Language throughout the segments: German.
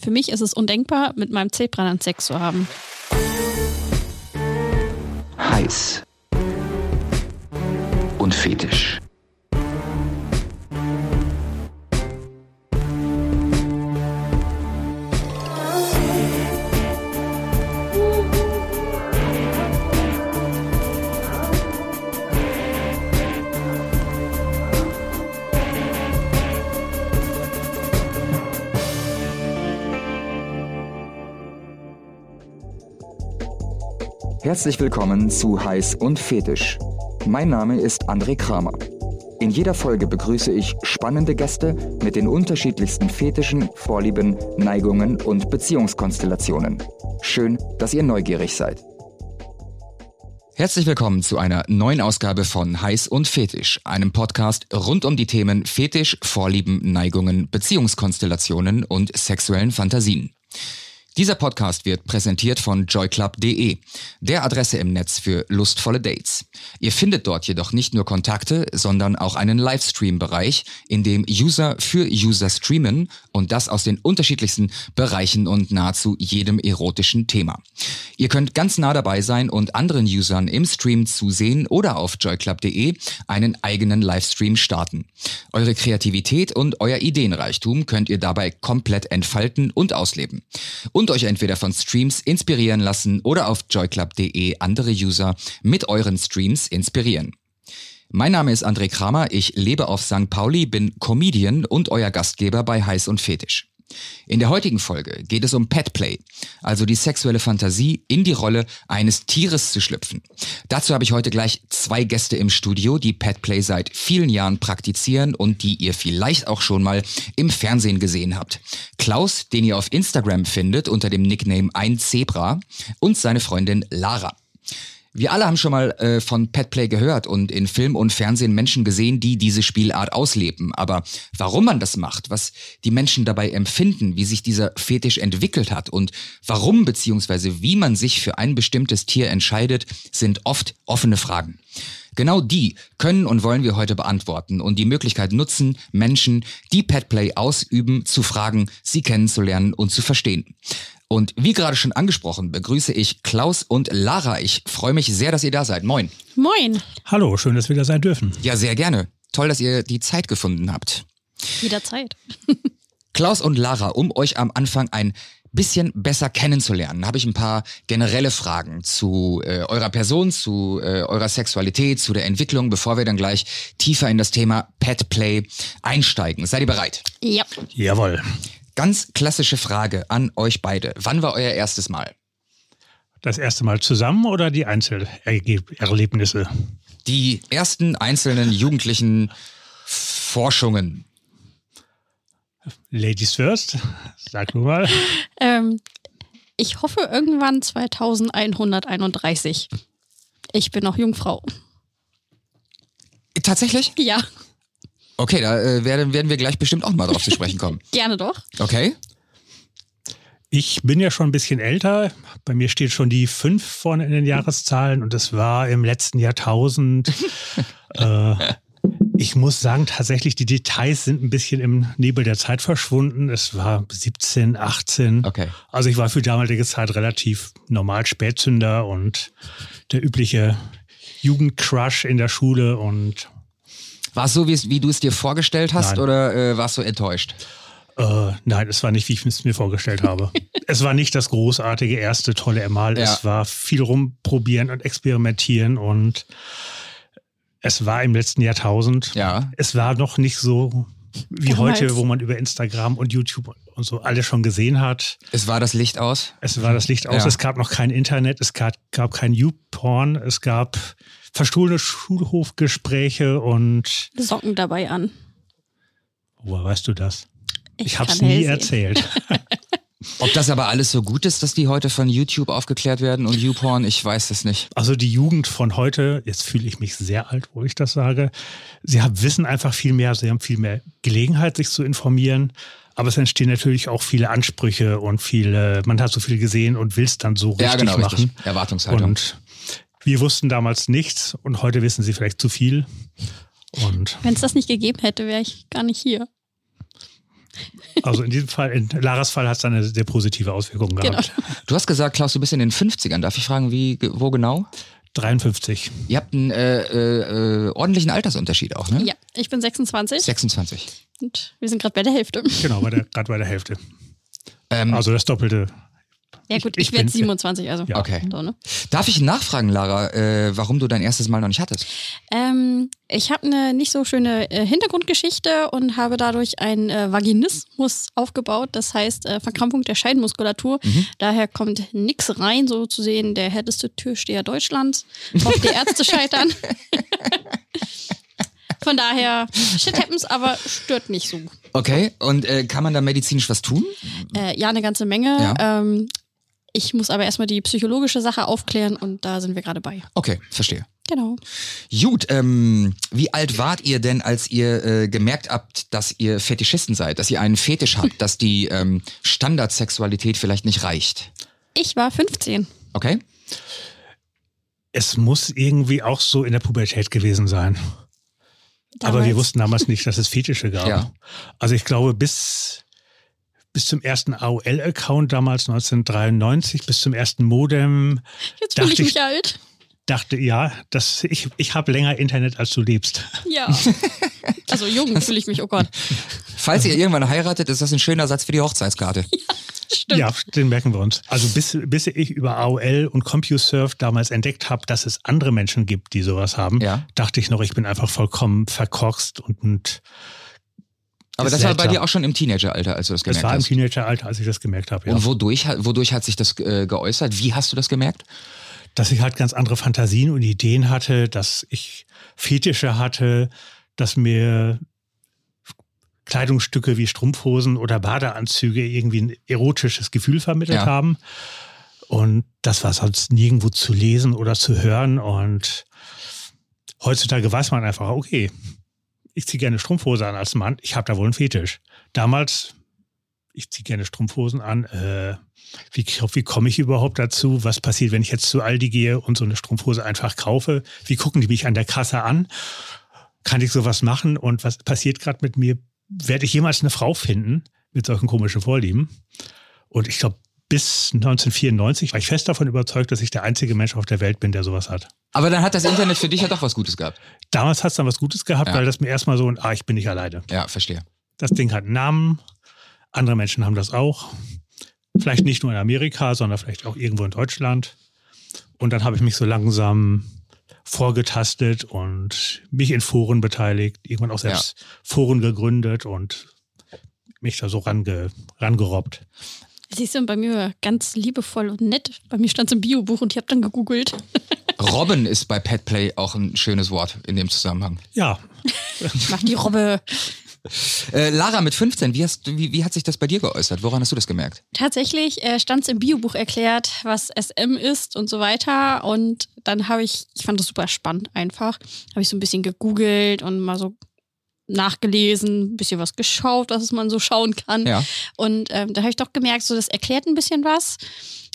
für mich ist es undenkbar, mit meinem Zebra dann Sex zu haben. Heiß. Und fetisch. Herzlich willkommen zu Heiß und Fetisch. Mein Name ist André Kramer. In jeder Folge begrüße ich spannende Gäste mit den unterschiedlichsten Fetischen, Vorlieben, Neigungen und Beziehungskonstellationen. Schön, dass ihr neugierig seid. Herzlich willkommen zu einer neuen Ausgabe von Heiß und Fetisch, einem Podcast rund um die Themen Fetisch, Vorlieben, Neigungen, Beziehungskonstellationen und sexuellen Fantasien. Dieser Podcast wird präsentiert von joyclub.de, der Adresse im Netz für lustvolle Dates. Ihr findet dort jedoch nicht nur Kontakte, sondern auch einen Livestream-Bereich, in dem User für User streamen und das aus den unterschiedlichsten Bereichen und nahezu jedem erotischen Thema. Ihr könnt ganz nah dabei sein und anderen Usern im Stream zusehen oder auf joyclub.de einen eigenen Livestream starten. Eure Kreativität und euer Ideenreichtum könnt ihr dabei komplett entfalten und ausleben und euch entweder von Streams inspirieren lassen oder auf joyclub.de andere User mit euren Streams inspirieren. Mein Name ist André Kramer, ich lebe auf St. Pauli, bin Comedian und euer Gastgeber bei Heiß und Fetisch. In der heutigen Folge geht es um Petplay, also die sexuelle Fantasie, in die Rolle eines Tieres zu schlüpfen. Dazu habe ich heute gleich zwei Gäste im Studio, die Petplay seit vielen Jahren praktizieren und die ihr vielleicht auch schon mal im Fernsehen gesehen habt. Klaus, den ihr auf Instagram findet unter dem Nickname ein Zebra und seine Freundin Lara. Wir alle haben schon mal äh, von Petplay gehört und in Film und Fernsehen Menschen gesehen, die diese Spielart ausleben. Aber warum man das macht, was die Menschen dabei empfinden, wie sich dieser Fetisch entwickelt hat und warum bzw. wie man sich für ein bestimmtes Tier entscheidet, sind oft offene Fragen. Genau die können und wollen wir heute beantworten und die Möglichkeit nutzen, Menschen, die Petplay ausüben, zu fragen, sie kennenzulernen und zu verstehen. Und wie gerade schon angesprochen, begrüße ich Klaus und Lara. Ich freue mich sehr, dass ihr da seid. Moin. Moin. Hallo, schön, dass wir da sein dürfen. Ja, sehr gerne. Toll, dass ihr die Zeit gefunden habt. Jederzeit. Klaus und Lara, um euch am Anfang ein bisschen besser kennenzulernen, habe ich ein paar generelle Fragen zu äh, eurer Person, zu äh, eurer Sexualität, zu der Entwicklung, bevor wir dann gleich tiefer in das Thema Pet Play einsteigen. Seid ihr bereit? Ja. Jawohl. Ganz klassische Frage an euch beide. Wann war euer erstes Mal? Das erste Mal zusammen oder die Einzelerlebnisse? Die ersten einzelnen jugendlichen Forschungen. Ladies first, sag nur mal. Ähm, ich hoffe irgendwann 2131. Ich bin noch Jungfrau. Tatsächlich? Ja, Okay, da äh, werden, werden wir gleich bestimmt auch mal drauf zu sprechen kommen. gerne doch. Okay? Ich bin ja schon ein bisschen älter. Bei mir steht schon die 5 vorne in den Jahreszahlen und es war im letzten Jahrtausend. äh, ich muss sagen, tatsächlich, die Details sind ein bisschen im Nebel der Zeit verschwunden. Es war 17, 18. Okay. Also ich war für damalige Zeit relativ normal Spätzünder und der übliche Jugendcrush in der Schule und War es so, wie, du es dir vorgestellt hast Nein. oder äh, warst du enttäuscht? Äh, nein, es war nicht, wie ich es mir vorgestellt habe. es war nicht das großartige erste tolle Mal. Ja. Es war viel rumprobieren und experimentieren und es war im letzten Jahrtausend. Ja. Es war noch nicht so wie Damals. heute, wo man über Instagram und YouTube und so alles schon gesehen hat. Es war das Licht aus? Es war das Licht aus, Ja. es gab noch kein Internet, es gab, gab kein YouPorn, es gab verstohlene Schulhofgespräche und Socken dabei an. woher weißt du das? Ich, habe es nie erzählt. Ob das aber alles so gut ist, dass die heute von YouTube aufgeklärt werden und YouPorn, ich weiß es nicht. Also die Jugend von heute, jetzt fühle ich mich sehr alt, wo ich das sage, sie haben, wissen einfach viel mehr, sie haben viel mehr Gelegenheit, sich zu informieren. Aber es entstehen natürlich auch viele Ansprüche und viele, man hat so viel gesehen und will es dann so richtig ja, genau, machen. richtig. Erwartungshaltung. Und wir wussten damals nichts und heute wissen sie vielleicht zu viel. Wenn es das nicht gegeben hätte, wäre ich gar nicht hier. Also in diesem Fall, in Laras Fall hat es eine sehr positive Auswirkung gehabt. Genau. Du hast gesagt, Klaus, du bist in den 50ern. Darf ich fragen, wie, wo genau? 53. Ihr habt einen äh, äh, ordentlichen Altersunterschied auch, ne? Ja, ich bin 26 26. und wir sind gerade bei der Hälfte. Genau, bei der- gerade bei der Hälfte. Ähm, Also das Doppelte. Ja gut, Ich- ich, ich werde bin- 27, also. Ja. Okay. So, ne? Darf ich nachfragen, Lara, äh, warum du dein erstes Mal noch nicht hattest? ähm, ich habe eine nicht so schöne äh, Hintergrundgeschichte und habe dadurch einen äh, Vaginismus aufgebaut. Das heißt äh, Verkrampfung der Scheidenmuskulatur. Daher kommt nix rein, so zu sehen, der härteste Türsteher Deutschlands. Hofft die Ärzte scheitern. Von daher, shit happens, aber stört nicht so. Okay, und äh, kann man da medizinisch was tun? Äh, ja, eine ganze Menge. Ja. Ähm, ich muss aber erstmal die psychologische Sache aufklären und da sind wir gerade bei. Okay, verstehe. Genau. Gut, ähm, wie alt wart ihr denn, als ihr äh, gemerkt habt, dass ihr Fetischisten seid, dass ihr einen Fetisch habt, dass die ähm, Standardsexualität vielleicht nicht reicht? Ich war 15. Okay? Es muss irgendwie auch so in der Pubertät gewesen sein. Aber wir Damals. wussten damals nicht, dass es Fetische gab. Ja. Also ich glaube, bis, bis zum ersten AOL-Account damals 1993, bis zum ersten Modem, Jetzt fühle ich dachte mich ich- alt. dachte ja, dass ich, ich habe länger Internet, als du lebst. Ja. Also jung fühle ich mich, oh Gott. Falls ihr irgendwann heiratet, ist das ein schöner Satz für die Hochzeitskarte. Stimmt. Ja, den merken wir uns. Also bis, bis ich über AOL und CompuServe damals entdeckt habe, dass es andere Menschen gibt, die sowas haben, Ja. dachte ich noch, ich bin einfach vollkommen verkorkst und, und Aber das war bei dir auch schon im Teenageralter, als du das das gemerkt war im hast. Teenageralter, als ich das gemerkt habe. Ja. Und wodurch, hat- wodurch hat sich das äh, geäußert? Wie hast du das gemerkt? dass ich halt ganz andere Fantasien und Ideen hatte, dass ich Fetische hatte, dass mir Kleidungsstücke wie Strumpfhosen oder Badeanzüge irgendwie ein erotisches Gefühl vermittelt Ja. haben. Und das war sonst nirgendwo zu lesen oder zu hören. Und heutzutage weiß man einfach, okay, ich ziehe gerne Strumpfhose an als Mann, ich habe da wohl einen Fetisch. Damals, ich ziehe gerne Strumpfhosen an, äh, wie, wie komme ich überhaupt dazu? Was passiert, wenn ich jetzt zu Aldi gehe und so eine Strumpfhose einfach kaufe? Wie gucken die mich an der Kasse an? Kann ich sowas machen? Und was passiert gerade mit mir? Werde ich jemals eine Frau finden mit solchen komischen Vorlieben? Und ich glaube, bis 1994 war ich fest davon überzeugt, dass ich der einzige Mensch auf der Welt bin, der sowas hat. Aber dann hat das Internet für dich ja doch was Gutes gehabt. Damals hat es dann was Gutes gehabt, Ja. weil das mir erstmal so, ein, ah, ich bin nicht alleine. Ja, verstehe. Das Ding hat einen Namen. Andere Menschen haben das auch. Vielleicht nicht nur in Amerika, sondern vielleicht auch irgendwo in Deutschland. Und dann habe ich mich so langsam vorgetastet und mich in Foren beteiligt, irgendwann auch selbst Foren gegründet und mich da so range, rangerobbt. Siehst du, bei mir war ganz liebevoll und nett. Bei mir stand es im Biobuch und ich habe dann gegoogelt. Robben ist bei Petplay auch ein schönes Wort in dem Zusammenhang. Ja, Mach die Robbe. Äh, Lara, mit 15, wie, hast, du- wie, wie hat sich das bei dir geäußert? Woran hast du das gemerkt? Tatsächlich äh, stand es im Biobuch erklärt, was SM ist und so weiter. Und dann habe ich, ich fand das super spannend einfach, habe ich so ein bisschen gegoogelt und mal so nachgelesen, ein bisschen was geschaut, was man so schauen kann. Ja. Und ähm, da habe ich doch gemerkt, so das erklärt ein bisschen was,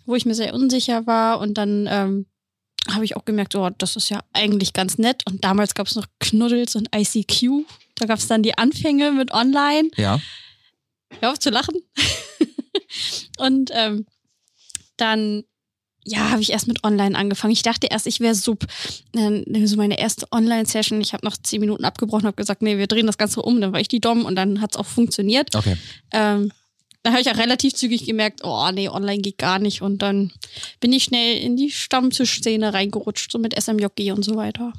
wo ich mir sehr unsicher war. Und dann ähm, habe ich auch gemerkt, oh, das ist ja eigentlich ganz nett. Und damals gab es noch Knuddels und ICQ. Da gab es dann die Anfänge mit Online. Ja. Hör auf zu lachen. und ähm, dann, ja, habe ich erst mit Online angefangen. Ich dachte erst, ich wäre sub. Dann so meine erste Online-Session. Ich habe noch zehn Minuten abgebrochen, habe gesagt, nee, wir drehen das Ganze um. Dann war ich die Dom und dann hat es auch funktioniert. Okay. Ähm, dann habe ich auch relativ zügig gemerkt, oh nee, online geht gar nicht. Und dann bin ich schnell in die Stammtischszene reingerutscht, so mit SMJG und so weiter.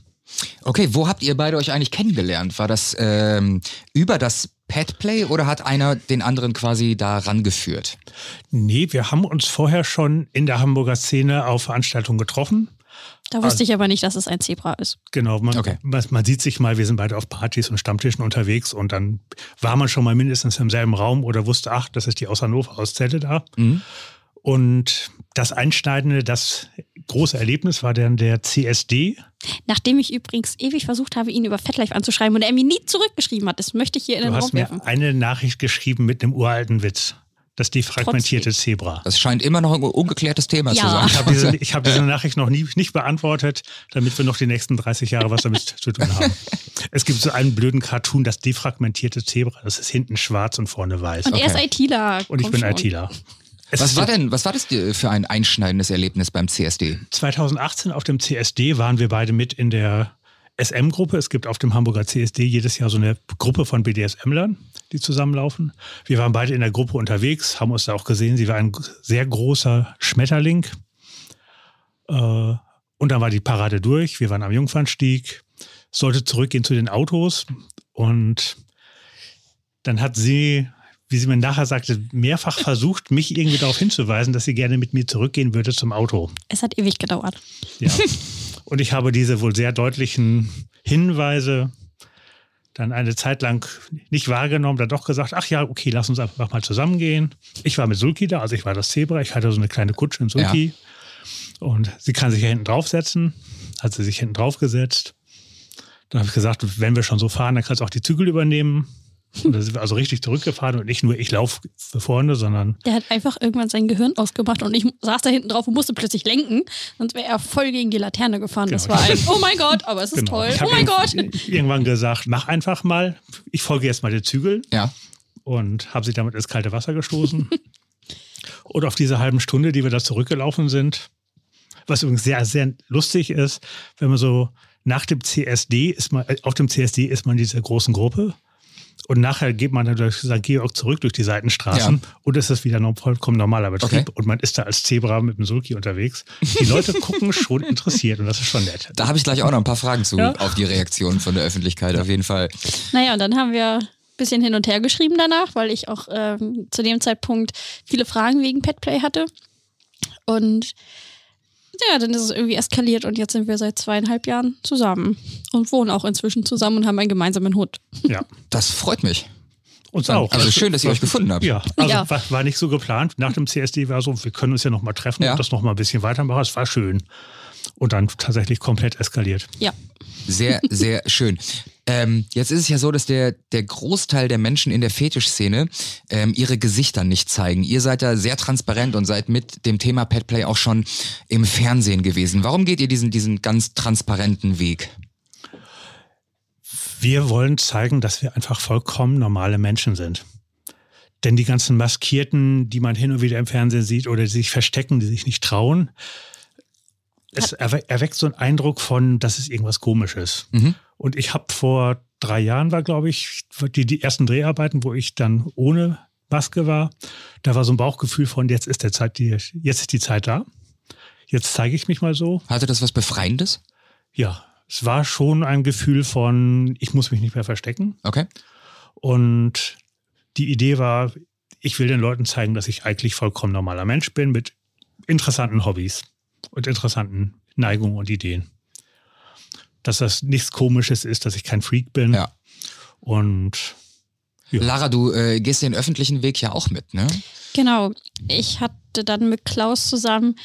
Okay, wo habt ihr beide euch eigentlich kennengelernt? War das ähm, über das Petplay oder hat einer den anderen quasi da rangeführt? nee, wir haben uns vorher schon in der Hamburger Szene auf Veranstaltungen getroffen. Da wusste ich aber nicht, dass es ein Zebra ist. Genau, man, Okay. man, man sieht sich mal, wir sind beide auf Partys und Stammtischen unterwegs und dann war man schon mal mindestens im selben Raum oder wusste, ach, das ist die aus Hannover Auszelle da. Mhm. Und das Einschneidende, das große Erlebnis war dann der CSD. Nachdem ich übrigens ewig versucht habe, ihn über FetLife anzuschreiben und er mir nie zurückgeschrieben hat. Das möchte ich hier in Du den Raum hast mir werfen. eine Nachricht geschrieben mit einem uralten Witz. Das defragmentierte Zebra. Das scheint immer noch ein ungeklärtes Thema Ja. zu sein. Ich habe diese, ich hab diese Nachricht noch nie nicht beantwortet, damit wir noch die nächsten 30 Jahre was damit zu tun haben. Es gibt so einen blöden Cartoon, das defragmentierte Zebra. Das ist hinten schwarz und vorne weiß. Und er ist Okay. ITler. Und ich bin schon. ITler. Es Was war denn, was war das für ein einschneidendes Erlebnis beim CSD? 2018 auf dem CSD waren wir beide mit in der SM-Gruppe. Es gibt auf dem Hamburger CSD jedes Jahr so eine Gruppe von BDSM-Lern, die zusammenlaufen. Wir waren beide in der Gruppe unterwegs, haben uns da auch gesehen. Sie war ein sehr großer Schmetterling. Äh, und dann war die Parade durch. Wir waren am Jungfernstieg, sollte zurückgehen zu den Autos. Und dann hat sie, wie sie mir nachher sagte, mehrfach versucht, mich irgendwie darauf hinzuweisen, dass sie gerne mit mir zurückgehen würde zum Auto. Es hat ewig gedauert. Ja. Und ich habe diese wohl sehr deutlichen Hinweise dann eine Zeit lang nicht wahrgenommen, dann doch gesagt, ach ja, okay, lass uns einfach mal zusammengehen. Ich war mit Sulki da, also ich war das Zebra, ich hatte so eine kleine Kutsche in Sulki. Und sie kann sich ja hinten draufsetzen, hat sie sich hinten draufgesetzt. Dann habe ich gesagt, wenn wir schon so fahren, dann kannst du auch die Zügel übernehmen. Und da sind wir also richtig zurückgefahren und nicht nur ich laufe vorne, sondern Der hat einfach irgendwann sein Gehirn ausgemacht und ich saß da hinten drauf und musste plötzlich lenken. Sonst wäre er voll gegen die Laterne gefahren. Das Genau. war ein, oh mein Gott, aber es ist Genau. toll. Ich Oh mein Gott. irgend- irgendwann gesagt, mach einfach mal. Ich folge jetzt mal den Zügeln. Ja. und habe sie damit ins kalte Wasser gestoßen. und auf diese halben Stunde, die wir da zurückgelaufen sind, was übrigens sehr, sehr lustig ist, wenn man so nach dem CSD ist man, äh, auf dem CSD ist man in dieser großen Gruppe. Und nachher geht man dann durch St. Georg zurück durch die Seitenstraßen Ja. und es ist wieder noch vollkommen normaler Betrieb. Okay. Und man ist da als Zebra mit dem Sulki unterwegs. Die Leute gucken schon interessiert und das ist schon nett. Da habe ich gleich auch noch ein paar Fragen zu Ja. auf die Reaktionen von der Öffentlichkeit, auf jeden Fall. Naja, und dann haben wir ein bisschen hin und her geschrieben danach, weil ich auch ähm, zu dem Zeitpunkt viele Fragen wegen Petplay hatte. Und ja, dann ist es irgendwie eskaliert und jetzt sind wir seit zweieinhalb Jahren zusammen und wohnen auch inzwischen zusammen und haben einen gemeinsamen Hund. Ja, Das freut mich. uns auch. Also schön, dass ihr euch gefunden habt. Ja, also Ja. War, war nicht so geplant. Nach dem CSD war so, wir können uns ja noch mal treffen Ja. und das noch mal ein bisschen weitermachen. Es war schön. Und dann tatsächlich komplett eskaliert. Ja. Sehr, sehr schön. Ähm, jetzt ist es ja so, dass der, der Großteil der Menschen in der Fetischszene ähm, ihre Gesichter nicht zeigen. Ihr seid da sehr transparent und seid mit dem Thema Petplay auch schon im Fernsehen gewesen. Warum geht ihr diesen, diesen ganz transparenten Weg? Wir wollen zeigen, dass wir einfach vollkommen normale Menschen sind. Denn die ganzen Maskierten, die man hin und wieder im Fernsehen sieht oder die sich verstecken, die sich nicht trauen, es erwe erweckt so einen Eindruck von, dass es irgendwas Komisches. Mhm. Und ich habe vor drei Jahren war, glaube ich, die, die ersten Dreharbeiten, wo ich dann ohne Maske war. Da war so ein Bauchgefühl von, jetzt ist der Zeit, die, jetzt ist die Zeit da. Jetzt zeige ich mich mal so. Hatte das was Befreiendes? Ja, es war schon ein Gefühl von, ich muss mich nicht mehr verstecken. Okay. Und die Idee war, ich will den Leuten zeigen, dass ich eigentlich vollkommen normaler Mensch bin mit interessanten Hobbys und interessanten Neigungen und Ideen. Dass das nichts Komisches ist, dass ich kein Freak bin. Ja. Und Ja. Lara, du äh, gehst den öffentlichen Weg ja auch mit, ne? Genau. Ich hatte dann mit Klaus zusammen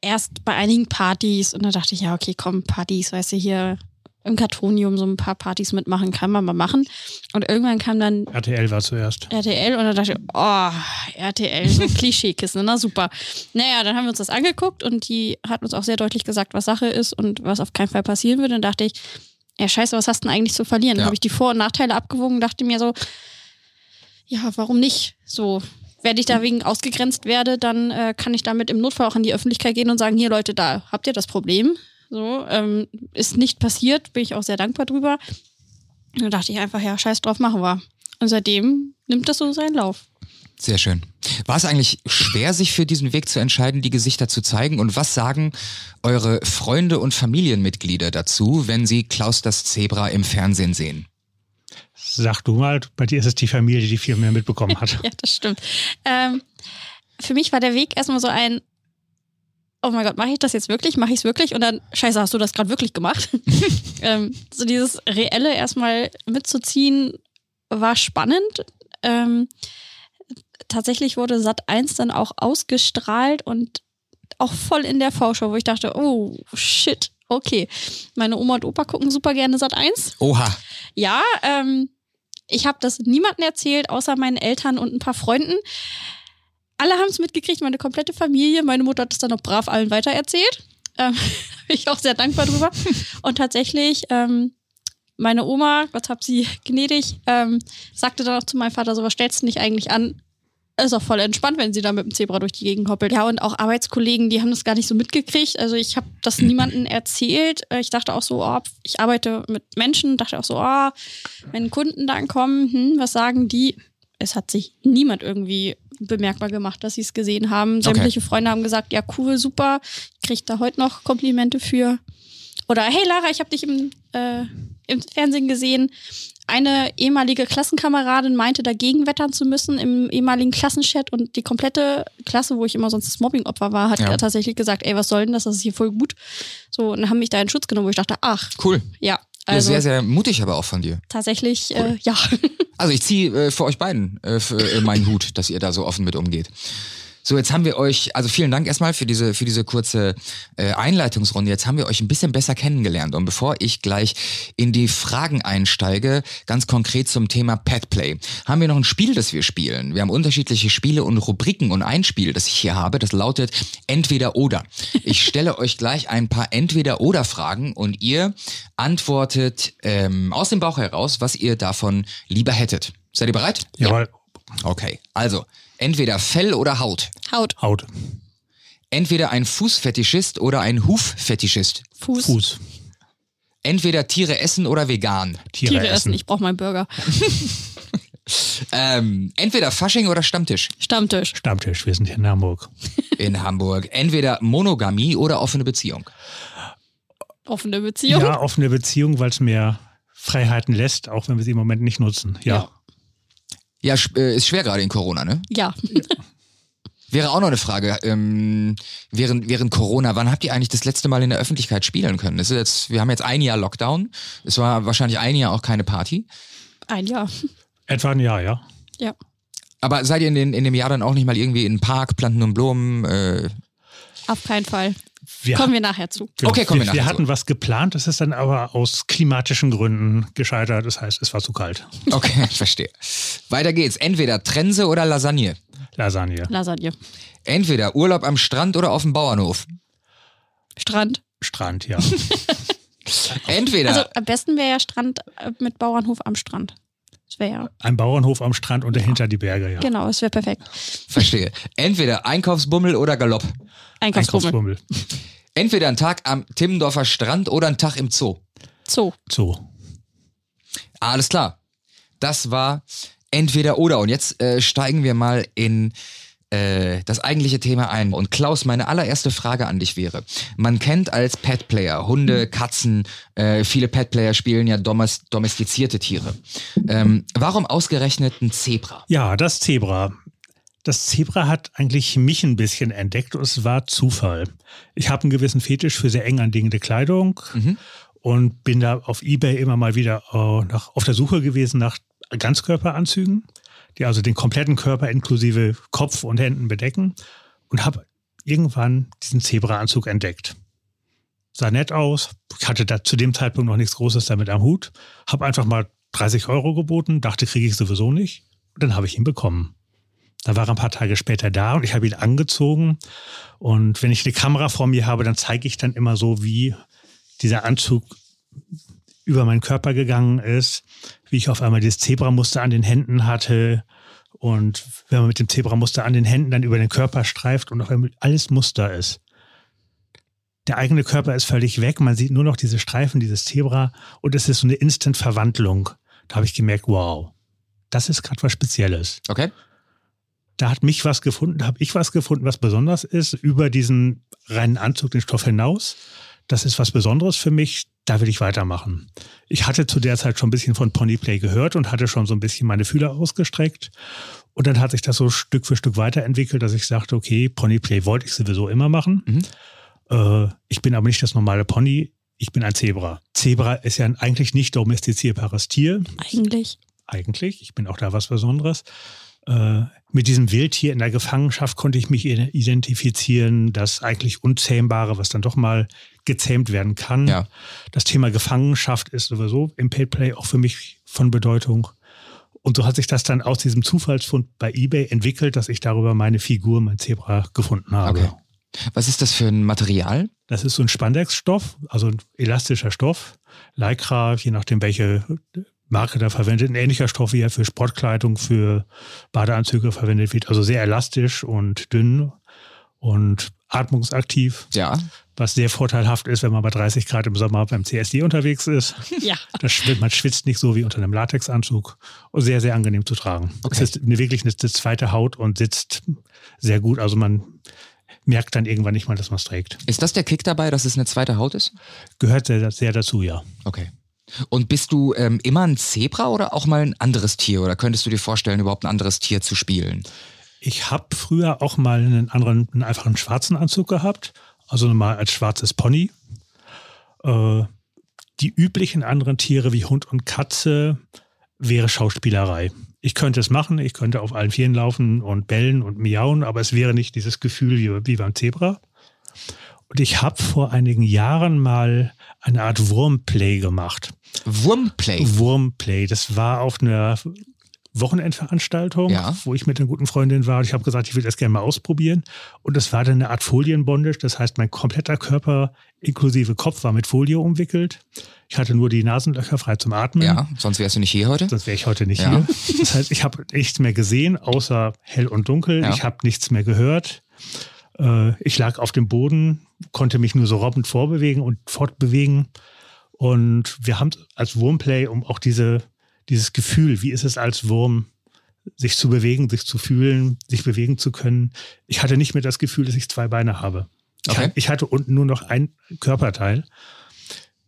erst bei einigen Partys und da dachte ich, ja, okay, komm, Partys, weißt du, hier im Kartonium so ein paar Partys mitmachen, kann man mal machen. Und irgendwann kam dann RTL war zuerst. RTL und dann dachte ich, oh, RTL, so Klischeekissen, na super. Naja, dann haben wir uns das angeguckt und die hat uns auch sehr deutlich gesagt, was Sache ist und was auf keinen Fall passieren würde. Und dachte ich, ja, scheiße, was hast du denn eigentlich zu verlieren? Ja. Dann habe ich die Vor- und Nachteile abgewogen und dachte mir so, ja, warum nicht? So, wenn ich da wegen ausgegrenzt werde, dann äh, kann ich damit im Notfall auch an die Öffentlichkeit gehen und sagen, hier Leute, da habt ihr das Problem. So, ähm, ist nicht passiert, bin ich auch sehr dankbar drüber. Und dann dachte ich einfach, ja, scheiß drauf, machen wir. Und seitdem nimmt das so seinen Lauf. Sehr schön. War es eigentlich schwer, sich für diesen Weg zu entscheiden, die Gesichter zu zeigen? Und was sagen eure Freunde und Familienmitglieder dazu, wenn sie Klaus das Zebra im Fernsehen sehen? Sag du mal, bei dir ist es die Familie, die viel mehr mitbekommen hat. Ja, das stimmt. Ähm, für mich war der Weg erstmal so ein, oh mein Gott, mache ich das jetzt wirklich? Mache ich es wirklich? Und dann, scheiße, hast du das gerade wirklich gemacht? ähm, so dieses Reelle erstmal mitzuziehen, war spannend. Ähm, tatsächlich wurde Sat 1 dann auch ausgestrahlt und auch voll in der Vorschau, wo ich dachte, oh shit, okay. Meine Oma und Opa gucken super gerne Sat 1. Oha. Ja, ähm, ich habe das niemandem erzählt, außer meinen Eltern und ein paar Freunden. Alle haben es mitgekriegt, meine komplette Familie. Meine Mutter hat es dann noch brav allen weitererzählt. Ähm, bin ich auch sehr dankbar drüber. Und tatsächlich, ähm, meine Oma, Gott hab sie gnädig, ähm, sagte dann auch zu meinem Vater, so was stellst du nicht eigentlich an? Ist auch voll entspannt, wenn sie da mit dem Zebra durch die Gegend hoppelt. Ja, und auch Arbeitskollegen, die haben das gar nicht so mitgekriegt. Also ich habe das niemandem erzählt. Äh, Ich dachte auch so, oh, ich arbeite mit Menschen, dachte auch so, oh, wenn Kunden dann kommen, hm, was sagen die? Es hat sich niemand irgendwie bemerkbar gemacht, dass sie es gesehen haben. Sämtliche Freunde haben gesagt, ja cool, super, kriegt da heute noch Komplimente für. Oder hey Lara, ich habe dich im, äh, im Fernsehen gesehen. Eine ehemalige Klassenkameradin meinte, dagegen wettern zu müssen im ehemaligen Klassenchat und die komplette Klasse, wo ich immer sonst das Mobbing-Opfer war, hat Ja. tatsächlich gesagt, ey, was soll denn das? Das ist hier voll gut. So, und haben mich da in Schutz genommen, wo ich dachte, ach, Cool. ja. Also sehr, sehr mutig aber auch von dir. tatsächlich, äh, ja. Also ich ziehe äh, für euch beiden äh, für, äh, meinen Hut, dass ihr da so offen mit umgeht. So, jetzt haben wir euch, also vielen Dank erstmal für diese, für diese kurze äh, Einleitungsrunde. Jetzt haben wir euch ein bisschen besser kennengelernt. Und bevor ich gleich in die Fragen einsteige, ganz konkret zum Thema Petplay, haben wir noch ein Spiel, das wir spielen. Wir haben unterschiedliche Spiele und Rubriken und ein Spiel, das ich hier habe, das lautet Entweder oder. Ich stelle euch gleich ein paar Entweder-oder-Fragen und ihr antwortet ähm, aus dem Bauch heraus, was ihr davon lieber hättet. Seid ihr bereit? Jawohl. Okay, also entweder Fell oder Haut. Haut, Haut. Entweder ein Fußfetischist oder ein Huffetischist. Fuß, Fuß. Entweder Tiere essen oder vegan. Tiere, Tiere essen. essen. Ich brauche meinen Burger. Ähm, entweder Fasching oder Stammtisch Stammtisch. Stammtisch. Wir sind hier in Hamburg. in Hamburg. Entweder Monogamie oder offene Beziehung. Offene Beziehung. Ja, offene Beziehung, weil es mehr Freiheiten lässt, auch wenn wir sie im Moment nicht nutzen. Ja. Ja. Ja, äh, ist schwer gerade in Corona, ne? Ja. Wäre auch noch eine Frage. Ähm, während, während Corona, wann habt ihr eigentlich das letzte Mal in der Öffentlichkeit spielen können? Das ist jetzt, wir haben jetzt ein Jahr Lockdown. Es war wahrscheinlich ein Jahr auch keine Party. Ein Jahr. Etwa ein Jahr, ja. Ja. Aber seid ihr in, den, in dem Jahr dann auch nicht mal irgendwie in den Park, Planten und Blumen? Äh, Auf keinen Fall. Wir Kommen wir nachher zu. Genau. Okay, kommen wir wir, nachher wir zu. hatten was geplant, das ist dann aber aus klimatischen Gründen gescheitert. Das heißt, es war zu kalt. okay, ich verstehe. Weiter geht's. Entweder Trense oder Lasagne. Lasagne. Lasagne. Entweder Urlaub am Strand oder auf dem Bauernhof. Strand. Strand, ja. Entweder. Also am besten wäre ja Strand äh, mit Bauernhof am Strand. Wäre ja. Ein Bauernhof am Strand und dahinter die Berge, ja. Genau, das wäre perfekt. verstehe. Entweder Einkaufsbummel oder Galopp. Einkaufsbummel. Einkaufsbummel. Entweder ein Tag am Timmendorfer Strand oder ein Tag im Zoo. Zoo. So. Alles klar. Das war entweder oder. Und jetzt äh, steigen wir mal in äh, das eigentliche Thema ein. Und Klaus, meine allererste Frage an dich wäre: Man kennt als Pet-Player Hunde, Katzen, äh, viele Pet-Player spielen ja domes domestizierte Tiere. Ähm, warum ausgerechnet ein Zebra? Ja, das Zebra. Das Zebra hat eigentlich mich ein bisschen entdeckt und es war Zufall. Ich habe einen gewissen Fetisch für sehr eng anliegende Kleidung Mhm. und bin da auf Ebay immer mal wieder äh, nach, auf der Suche gewesen nach Ganzkörperanzügen, die also den kompletten Körper inklusive Kopf und Händen bedecken und habe irgendwann diesen Zebraanzug entdeckt. Sah nett aus, hatte da zu dem Zeitpunkt noch nichts Großes damit am Hut, habe einfach mal 30 Euro geboten, dachte, kriege ich sowieso nicht. Und dann habe ich ihn bekommen. Da war er ein paar Tage später da und ich habe ihn angezogen. Und wenn ich eine Kamera vor mir habe, dann zeige ich dann immer so, wie dieser Anzug über meinen Körper gegangen ist, wie ich auf einmal dieses Zebramuster an den Händen hatte. Und wenn man mit dem Zebramuster an den Händen dann über den Körper streift und auf einmal alles Muster ist. Der eigene Körper ist völlig weg, man sieht nur noch diese Streifen, dieses Zebra und es ist so eine Instant-Verwandlung. Da habe ich gemerkt, wow, das ist gerade was Spezielles Okay? da hat mich was gefunden, da habe ich was gefunden, was besonders ist, über diesen reinen Anzug, den Stoff hinaus. Das ist was Besonderes für mich, da will ich weitermachen. Ich hatte zu der Zeit schon ein bisschen von Ponyplay gehört und hatte schon so ein bisschen meine Fühler ausgestreckt. Und dann hat sich das so Stück für Stück weiterentwickelt, dass ich sagte, okay, Ponyplay wollte ich sowieso immer machen. Mhm. Äh, ich bin aber nicht das normale Pony, ich bin ein Zebra. Zebra ist ja ein eigentlich nicht domestizierbares Tier Eigentlich. eigentlich. Ich bin auch da was Besonderes. Äh, mit diesem Wildtier in der Gefangenschaft konnte ich mich identifizieren, das eigentlich Unzähmbare, was dann doch mal gezähmt werden kann. Ja. Das Thema Gefangenschaft ist sowieso im Paidplay auch für mich von Bedeutung. Und so hat sich das dann aus diesem Zufallsfund bei eBay entwickelt, dass ich darüber meine Figur, mein Zebra, gefunden habe. Okay. Was ist das für ein Material? Das ist so ein Spandex-Stoff, also ein elastischer Stoff. Lycra, je nachdem welche Marke da verwendet, ein ähnlicher Stoff, wie er für Sportkleidung, für Badeanzüge verwendet wird. Also sehr elastisch und dünn und atmungsaktiv. Ja. Was sehr vorteilhaft ist, wenn man bei 30 Grad im Sommer beim CSD unterwegs ist. Ja. Das schwitzt, man schwitzt nicht so wie unter einem Latexanzug. Und sehr, sehr angenehm zu tragen. Okay. Es ist eine, wirklich eine, eine zweite Haut und sitzt sehr gut. Also man merkt dann irgendwann nicht mal, dass man es trägt. Ist das der Kick dabei, dass es eine zweite Haut ist? Gehört sehr, sehr dazu, ja. Okay. Und bist du ähm, immer ein Zebra oder auch mal ein anderes Tier? Oder könntest du dir vorstellen, überhaupt ein anderes Tier zu spielen? Ich habe früher auch mal einen anderen, einen einfachen schwarzen Anzug gehabt. Also mal als schwarzes Pony. Äh, die üblichen anderen Tiere wie Hund und Katze wäre Schauspielerei. Ich könnte es machen, ich könnte auf allen Vieren laufen und bellen und miauen, aber es wäre nicht dieses Gefühl wie, wie beim Zebra. Und ich habe vor einigen Jahren mal eine Art Wurmplay gemacht. Wurmplay. Wurmplay, das war auf einer Wochenendveranstaltung, Ja. wo ich mit einer guten Freundin war. Ich habe gesagt, ich will das gerne mal ausprobieren. Und das war dann eine Art Folienbondage. Das heißt, mein kompletter Körper inklusive Kopf war mit Folie umwickelt. Ich hatte nur die Nasenlöcher frei zum Atmen. Ja, sonst wärst du nicht hier heute. Sonst wäre ich heute nicht Ja. hier. Das heißt, ich habe nichts mehr gesehen, außer hell und dunkel. Ja. Ich habe nichts mehr gehört. Äh, ich lag auf dem Boden, konnte mich nur so robbend vorbewegen und fortbewegen. Und wir haben als Wurmplay, um auch diese, dieses Gefühl, wie ist es als Wurm, sich zu bewegen, sich zu fühlen, sich bewegen zu können. Ich hatte nicht mehr das Gefühl, dass ich zwei Beine habe. Ich, Okay. hatte, ich hatte unten nur noch ein Körperteil.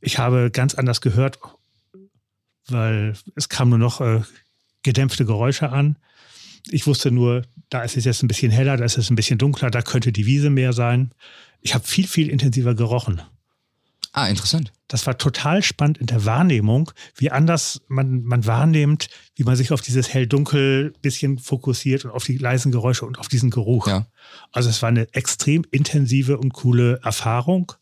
Ich habe ganz anders gehört, weil es kam nur noch äh, gedämpfte Geräusche an. Ich wusste nur, da ist es jetzt ein bisschen heller, da ist es ein bisschen dunkler, da könnte die Wiese mehr sein. Ich habe viel, viel intensiver gerochen. Ah, interessant. Das war total spannend in der Wahrnehmung, wie anders man, man wahrnimmt, wie man sich auf dieses hell-dunkel bisschen fokussiert und auf die leisen Geräusche und auf diesen Geruch. Ja. Also es war eine extrem intensive und coole Erfahrung,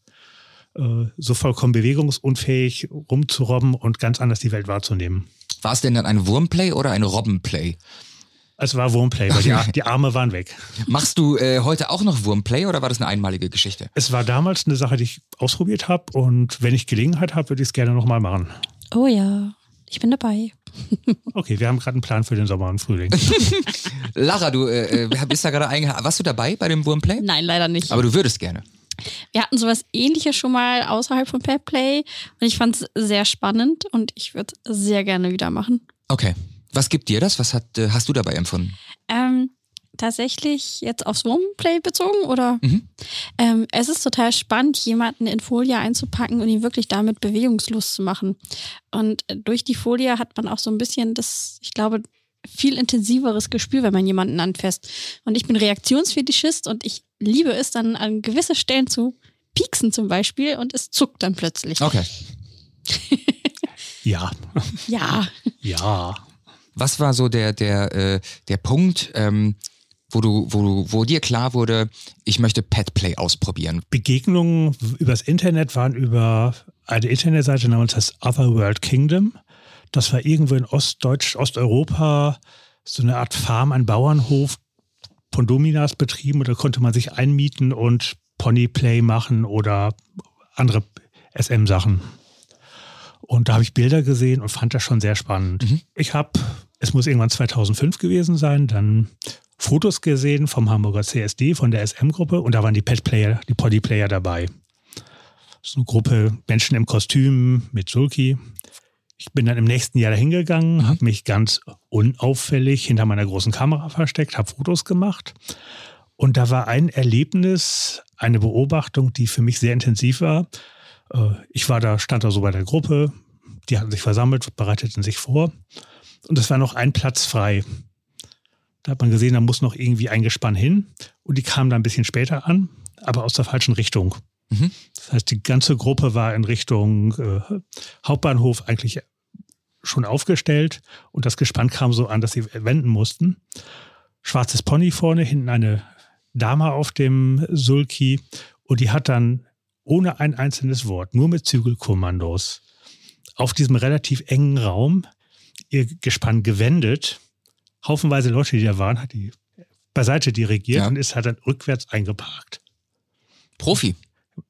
äh, so vollkommen bewegungsunfähig rumzurobben und ganz anders die Welt wahrzunehmen. War es denn dann ein Wurmplay oder ein Robbenplay? Es war Wurmplay, weil die, die Arme waren weg. Machst du äh, heute auch noch Wurmplay oder war das eine einmalige Geschichte? Es war damals eine Sache, die ich ausprobiert habe und wenn ich Gelegenheit habe, würde ich es gerne nochmal machen. Oh ja, ich bin dabei. Okay, wir haben gerade einen Plan für den Sommer und Frühling. Lara, du äh, äh, bist da gerade eingeha Warst du dabei bei dem Wurmplay? Nein, leider nicht. Aber du würdest gerne. Wir hatten sowas ähnliches schon mal außerhalb von Pet Play und ich fand es sehr spannend und ich würde es sehr gerne wieder machen. Okay. Was gibt dir das? Was hat, äh, hast du dabei empfunden? Ähm, tatsächlich jetzt aufs Womanplay bezogen oder? Mhm. Ähm, es ist total spannend, jemanden in Folie einzupacken und ihn wirklich damit bewegungslos zu machen. Und durch die Folie hat man auch so ein bisschen das, ich glaube, viel intensiveres Gespür, wenn man jemanden anfasst. Und ich bin Reaktionsfetischist und ich liebe es dann an gewisse Stellen zu pieksen zum Beispiel und es zuckt dann plötzlich. Okay. Ja, Ja, ja. Was war so der, der, äh, der Punkt, ähm, wo du, wo wo dir klar wurde, ich möchte Petplay ausprobieren? Begegnungen übers Internet waren über eine Internetseite namens das Otherworld Kingdom. Das war irgendwo in Ostdeutsch, Osteuropa, so eine Art Farm, ein Bauernhof, Pondominas betrieben. Und da konnte man sich einmieten und Ponyplay machen oder andere SM-Sachen. Und da habe ich Bilder gesehen und fand das schon sehr spannend. Ich habe, es muss irgendwann 2005 gewesen sein, dann Fotos gesehen vom Hamburger CSD, von der SM-Gruppe und da waren die Pet-Player, die Poddy-Player dabei. So eine Gruppe Menschen im Kostüm mit Sulki. Ich bin dann im nächsten Jahr dahin gegangen, habe mich ganz unauffällig hinter meiner großen Kamera versteckt, habe Fotos gemacht. Und da war ein Erlebnis, eine Beobachtung, die für mich sehr intensiv war. Äh, Ich war da, stand da so bei der Gruppe, die hatten sich versammelt, bereiteten sich vor. Und es war noch ein Platz frei. Da hat man gesehen, da muss noch irgendwie ein Gespann hin. Und die kamen da ein bisschen später an, aber aus der falschen Richtung. Mhm. Das heißt, die ganze Gruppe war in Richtung äh, Hauptbahnhof eigentlich schon aufgestellt und das Gespann kam so an, dass sie wenden mussten. Schwarzes Pony vorne, hinten eine Dame auf dem Sulki und die hat dann ohne ein einzelnes Wort, nur mit Zügelkommandos, auf diesem relativ engen Raum ihr Gespann gewendet. Haufenweise Leute, die da waren, hat die beiseite dirigiert Ja. und ist halt dann rückwärts eingeparkt. Profi.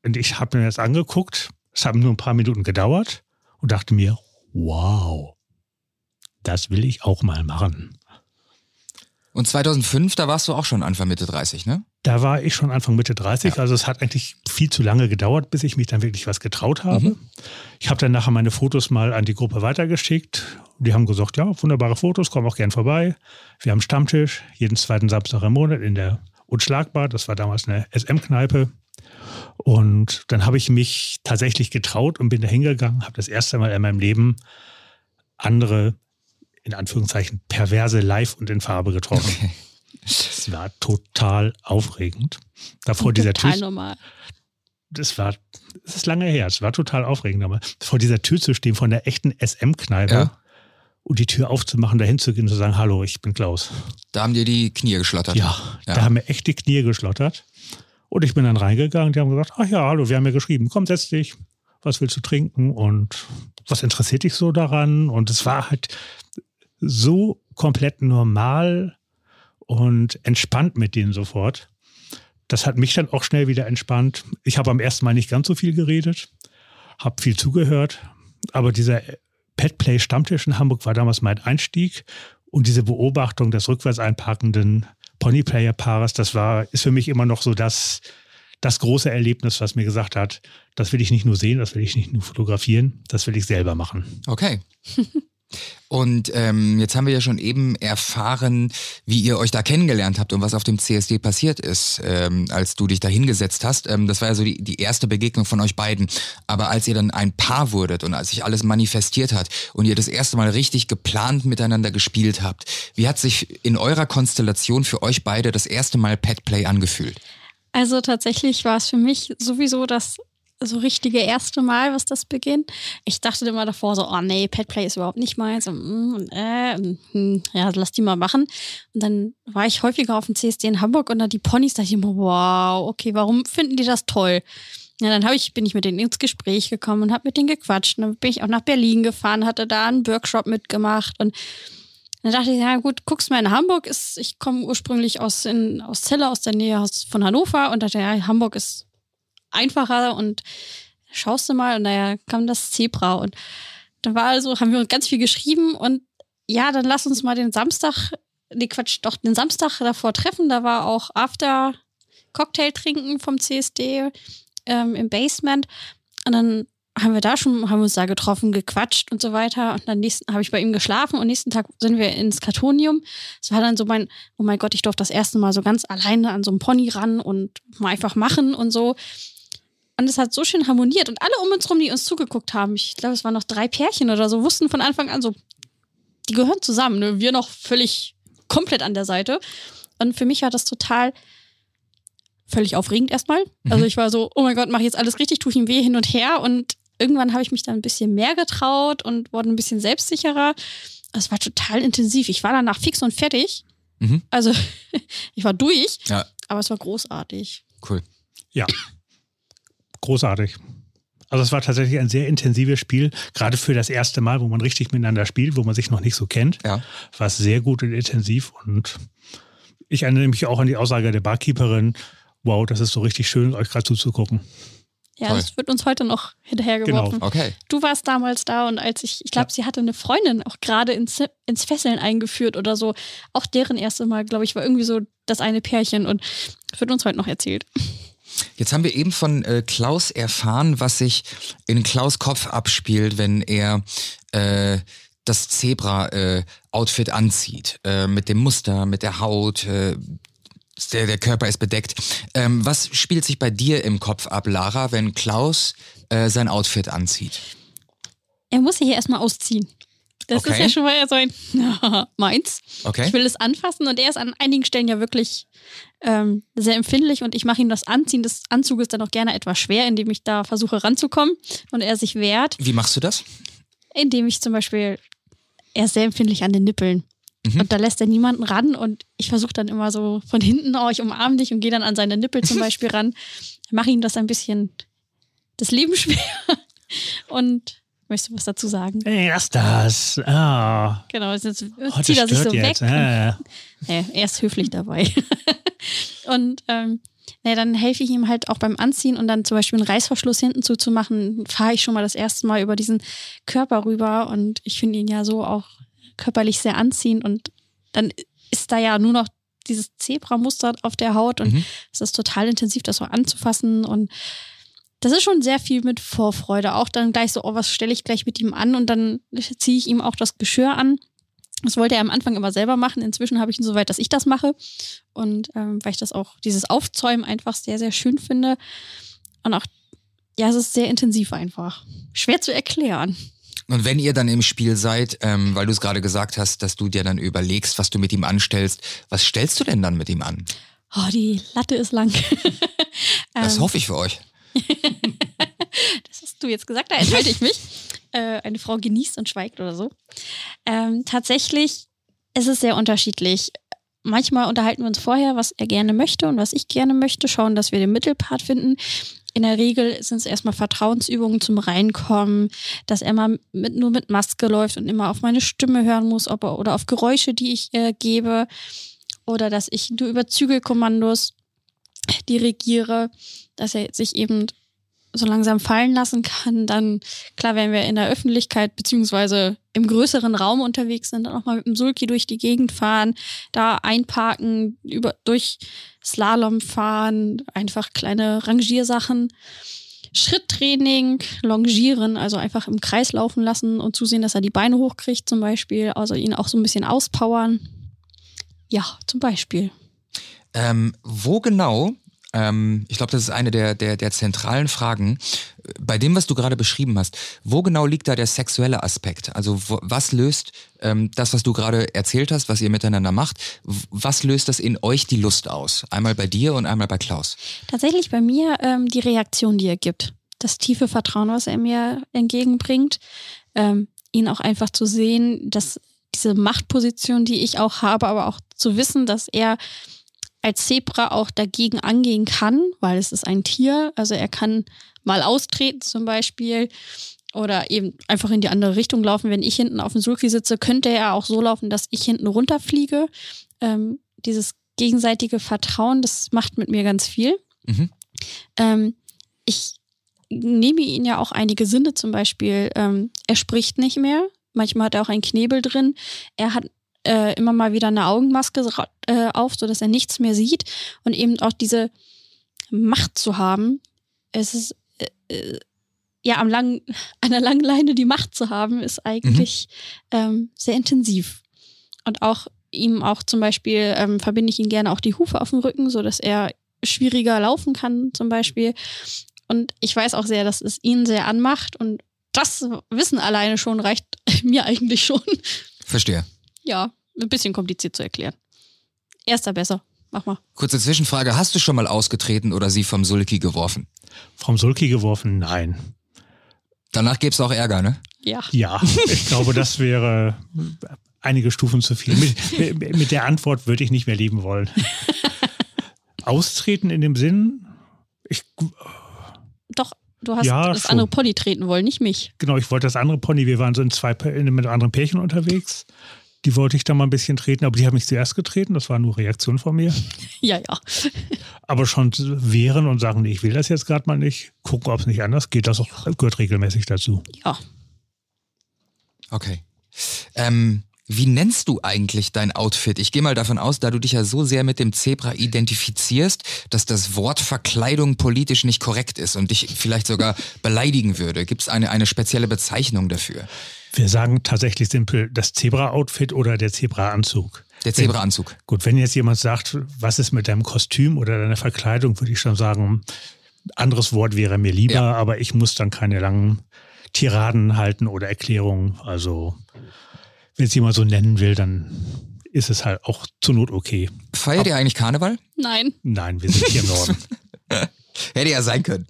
Und ich habe mir das angeguckt. Es haben nur ein paar Minuten gedauert und dachte mir, wow, das will ich auch mal machen. Und 2005, da warst du auch schon Anfang Mitte 30, ne? Da war ich schon Anfang Mitte 30, Ja. also es hat eigentlich viel zu lange gedauert, bis ich mich dann wirklich was getraut habe. Ich habe dann nachher meine Fotos mal an die Gruppe weitergeschickt. Die haben gesagt, ja, wunderbare Fotos, komm auch gern vorbei. Wir haben Stammtisch, jeden zweiten Samstag im Monat in der Unschlagbar. Das war damals eine SM-Kneipe. Und dann habe ich mich tatsächlich getraut und bin da hingegangen, habe das erste Mal in meinem Leben andere, in Anführungszeichen, perverse live und in Farbe getroffen. Es war total aufregend. Davor dieser Total Tür, normal. das war, das ist lange her, es war total aufregend, aber vor dieser Tür zu stehen, von der echten SM-Kneipe Ja. und die Tür aufzumachen, dahin zu gehen und zu sagen, hallo, ich bin Klaus. Da haben dir die Knie geschlottert. Ja, Ja. da haben mir echt die Knie geschlottert. Und ich bin dann reingegangen, die haben gesagt, ach ja, hallo, wir haben ja geschrieben, komm, setz dich, was willst du trinken und was interessiert dich so daran? Und es war halt so komplett normal und entspannt mit denen sofort. Das hat mich dann auch schnell wieder entspannt. Ich habe am ersten Mal nicht ganz so viel geredet, habe viel zugehört, aber dieser Petplay Stammtisch in Hamburg war damals mein Einstieg und diese Beobachtung des rückwärts einparkenden Ponyplayer-Paares, das war, ist für mich immer noch so das, das große Erlebnis, was mir gesagt hat, das will ich nicht nur sehen, das will ich nicht nur fotografieren, das will ich selber machen. Okay. Und ähm, jetzt haben wir ja schon eben erfahren, wie ihr euch da kennengelernt habt und was auf dem CSD passiert ist, ähm, als du dich da hingesetzt hast. Ähm, das war ja so die, die erste Begegnung von euch beiden. Aber als ihr dann ein Paar wurdet und als sich alles manifestiert hat und ihr das erste Mal richtig geplant miteinander gespielt habt, wie hat sich in eurer Konstellation für euch beide das erste Mal Petplay angefühlt? Also tatsächlich war es für mich sowieso das so richtige erste Mal, was das beginnt. Ich dachte immer davor so, oh nee, Petplay ist überhaupt nicht meins. Und, mm, und, äh, und, hm, ja, lass die mal machen. Und dann war ich häufiger auf dem CSD in Hamburg und da die Ponys, dachte ich immer, wow, okay, warum finden die das toll? Ja, dann ich, bin ich mit denen ins Gespräch gekommen und habe mit denen gequatscht. Und dann bin ich auch nach Berlin gefahren, hatte da einen Workshop mitgemacht und dann dachte ich, ja gut, guckst mal in Hamburg. Ist, ich komme ursprünglich aus, in, aus Celle, aus der Nähe aus- von Hannover und dachte, ja, Hamburg ist einfacher und schaust du mal und naja, kam das Zebra und da war also, haben wir ganz viel geschrieben und ja, dann lass uns mal den Samstag, nee Quatsch, doch den Samstag davor treffen. Da war auch After Cocktail trinken vom CSD ähm, im Basement und dann haben wir da schon, haben uns da getroffen, gequatscht und so weiter. Und dann nächsten habe ich bei ihm geschlafen und nächsten Tag sind wir ins Kartonium. Es war dann so mein, oh mein Gott, ich durfte das erste Mal so ganz alleine an so einem Pony ran und mal einfach machen und so. Und es hat so schön harmoniert. Und alle um uns rum, die uns zugeguckt haben, ich glaube, es waren noch drei Pärchen oder so, wussten von Anfang an so, die gehören zusammen. Ne? Wir noch völlig komplett an der Seite. Und für mich war das total völlig aufregend erstmal. Also ich war so, oh mein Gott, mache ich jetzt alles richtig, tue ich ihm weh hin und her. Und irgendwann habe ich mich dann ein bisschen mehr getraut und wurde ein bisschen selbstsicherer. Es war total intensiv. Ich war danach fix und fertig. Mhm. Also ich war durch, Ja, aber es war großartig. cool. Ja, großartig. Also es war tatsächlich ein sehr intensives Spiel, gerade für das erste Mal, wo man richtig miteinander spielt, wo man sich noch nicht so kennt. Ja. War es sehr gut und intensiv und ich erinnere mich auch an die Aussage der Barkeeperin, wow, das ist so richtig schön, euch gerade zuzugucken. Ja, Toll. das wird uns heute noch hinterhergeworfen. Genau. Okay. Du warst damals da und als ich, ich glaube, sie hatte eine Freundin auch gerade ins, ins Fesseln eingeführt oder so. Auch deren erste Mal, glaube ich, war irgendwie so das eine Pärchen und das wird uns heute noch erzählt. Jetzt haben wir eben von äh, Klaus erfahren, was sich in Klaus Kopf abspielt, wenn er äh, das Zebra-Outfit anzieht. Äh, mit dem Muster, mit der Haut. Äh, der, der Körper ist bedeckt. Ähm, was spielt sich bei dir im Kopf ab, Lara, wenn Klaus äh, sein Outfit anzieht? Er muss sich hier erstmal ausziehen. Das Okay. ist ja schon mal so ein meins. Okay. Ich will es anfassen und er ist an einigen Stellen ja wirklich ähm, sehr empfindlich und ich mache ihm das Anziehen des Anzuges dann auch gerne etwas schwer, indem ich da versuche ranzukommen und er sich wehrt, Wie machst du das? indem ich zum Beispiel, er ist sehr empfindlich an den Nippeln. Mhm. Und da lässt er niemanden ran und ich versuche dann immer so von hinten, oh, ich umarme dich und gehe dann an seine Nippel zum Beispiel ran, mache ihm das ein bisschen das Leben schwer und Möchtest du was dazu sagen? Lass das. Ah. Genau, jetzt Oh, zieht er sich so jetzt. weg. Äh. Nee, er ist höflich dabei. und ähm, nee, dann helfe ich ihm halt auch beim Anziehen und dann zum Beispiel einen Reißverschluss hinten zuzumachen, fahre ich schon mal das erste Mal über diesen Körper rüber und ich finde ihn ja so auch körperlich sehr anziehend und dann ist da ja nur noch dieses Zebramuster auf der Haut und Mhm. es ist total intensiv, das so anzufassen und das ist schon sehr viel mit Vorfreude. Auch dann gleich so, oh, was stelle ich gleich mit ihm an? Und dann ziehe ich ihm auch das Geschirr an. Das wollte er am Anfang immer selber machen. Inzwischen habe ich ihn so weit, dass ich das mache. Und ähm, weil ich das auch, dieses Aufzäumen einfach sehr, sehr schön finde. Und auch, ja, es ist sehr intensiv einfach. Schwer zu erklären. Und wenn ihr dann im Spiel seid, ähm, weil du es gerade gesagt hast, dass du dir dann überlegst, was du mit ihm anstellst, was stellst du denn dann mit ihm an? Oh, die Latte ist lang. Das Ähm, hoffe ich für euch. Das hast du jetzt gesagt, da enthalte ich mich. Äh, eine Frau genießt und schweigt oder so. Ähm, tatsächlich ist es sehr unterschiedlich. Manchmal unterhalten wir uns vorher, was er gerne möchte und was ich gerne möchte, schauen, dass wir den Mittelpart finden. In der Regel sind es erstmal Vertrauensübungen zum Reinkommen, dass er mal mit, nur mit Maske läuft und immer auf meine Stimme hören muss ob er, oder auf Geräusche, die ich äh, gebe. Oder dass ich nur über Zügelkommandos dirigiere, dass er sich eben so langsam fallen lassen kann, dann klar, wenn wir in der Öffentlichkeit beziehungsweise im größeren Raum unterwegs sind, dann auch mal mit dem Sulki durch die Gegend fahren, da einparken, über, durch Slalom fahren, einfach kleine Rangiersachen. Schritttraining, Longieren, also einfach im Kreis laufen lassen und zusehen, dass er die Beine hochkriegt zum Beispiel, also ihn auch so ein bisschen auspowern. Ja, zum Beispiel. Ähm, wo genau, ähm, ich glaube, das ist eine der, der, der zentralen Fragen, äh, bei dem, was du gerade beschrieben hast, wo genau liegt da der sexuelle Aspekt? Also wo, was löst ähm, das, was du gerade erzählt hast, was ihr miteinander macht, was löst das in euch die Lust aus? Einmal bei dir und einmal bei Klaus. Tatsächlich bei mir ähm, die Reaktion, die er gibt. Das tiefe Vertrauen, was er mir entgegenbringt. Ähm, ihn auch einfach zu sehen, dass diese Machtposition, die ich auch habe, aber auch zu wissen, dass er als Zebra auch dagegen angehen kann, weil es ist ein Tier. Also er kann mal austreten zum Beispiel oder eben einfach in die andere Richtung laufen. Wenn ich hinten auf dem Sulki sitze, könnte er auch so laufen, dass ich hinten runterfliege. Ähm, dieses gegenseitige Vertrauen, das macht mit mir ganz viel. Mhm. Ähm, ich nehme ihn ja auch einige Sinne, zum Beispiel, ähm, er spricht nicht mehr. Manchmal hat er auch einen Knebel drin. Er hat äh, immer mal wieder eine Augenmaske äh, auf, sodass er nichts mehr sieht. Und eben auch diese Macht zu haben. Es ist äh, äh, ja am langen, an der langen Leine die Macht zu haben, ist eigentlich ähm, sehr intensiv. Und auch ihm auch zum Beispiel ähm, verbinde ich ihm gerne auch die Hufe auf dem Rücken, so dass er schwieriger laufen kann zum Beispiel. Und ich weiß auch sehr, dass es ihn sehr anmacht und das Wissen alleine schon reicht mir eigentlich schon. Verstehe. Ja, ein bisschen kompliziert zu erklären. Erster besser. Mach mal. Kurze Zwischenfrage, hast du schon mal ausgetreten oder sie vom Sulki geworfen? Vom Sulki geworfen? Nein. Danach gäbe es auch Ärger, ne? Ja. Ja, ich glaube, das wäre einige Stufen zu viel. Mit, mit, der Antwort würde ich nicht mehr leben wollen. Austreten in dem Sinn, ich, Doch, du hast Ja, das schon. andere Pony treten wollen, nicht mich. genau, ich wollte das andere Pony, wir waren so in zwei, Pär- in, mit anderen Pärchen unterwegs. Die wollte ich da mal ein bisschen treten, aber die haben mich zuerst getreten, das war nur Reaktion von mir. Ja, ja. Aber schon wehren und sagen, nee, ich will das jetzt gerade mal nicht, gucken, ob es nicht anders geht, das auch, gehört regelmäßig dazu. Ja. Okay. Ähm, wie nennst du eigentlich dein Outfit? Ich gehe mal davon aus, da du dich ja so sehr mit dem Zebra identifizierst, dass das Wort Verkleidung politisch nicht korrekt ist und dich vielleicht sogar beleidigen würde. Gibt es eine, eine spezielle Bezeichnung dafür? Wir sagen tatsächlich simpel das Zebra-Outfit oder der Zebra-Anzug. Der Zebra-Anzug. Gut, wenn jetzt jemand sagt, was ist mit deinem Kostüm oder deiner Verkleidung, würde ich schon sagen, anderes Wort wäre mir lieber, Ja. aber ich muss dann keine langen Tiraden halten oder Erklärungen. Also, wenn es jemand so nennen will, dann ist es halt auch zur Not okay. Feiert ihr eigentlich Karneval? Nein. Nein, wir sind hier im Norden. Hätte ja sein können.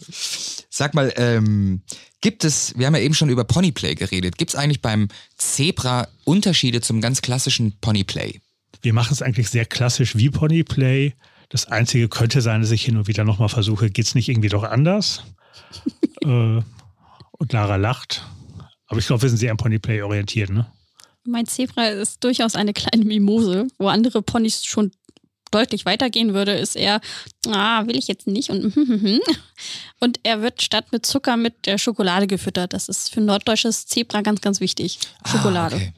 Sag mal, ähm, gibt es, wir haben ja eben schon über Ponyplay geredet, gibt es eigentlich beim Zebra Unterschiede zum ganz klassischen Ponyplay? Wir machen es eigentlich sehr klassisch wie Ponyplay. Das Einzige könnte sein, dass ich hin und wieder nochmal versuche, geht's nicht irgendwie doch anders? äh, und Lara lacht. Aber ich glaube, wir sind sehr am Ponyplay orientiert, ne? Mein Zebra ist durchaus eine kleine Mimose, wo andere Ponys schon deutlich weitergehen würde, ist er, ah, will ich jetzt nicht und und er wird statt mit Zucker mit der Schokolade gefüttert. Das ist für ein norddeutsches Zebra ganz, ganz wichtig. Ah, Schokolade. Ah, okay.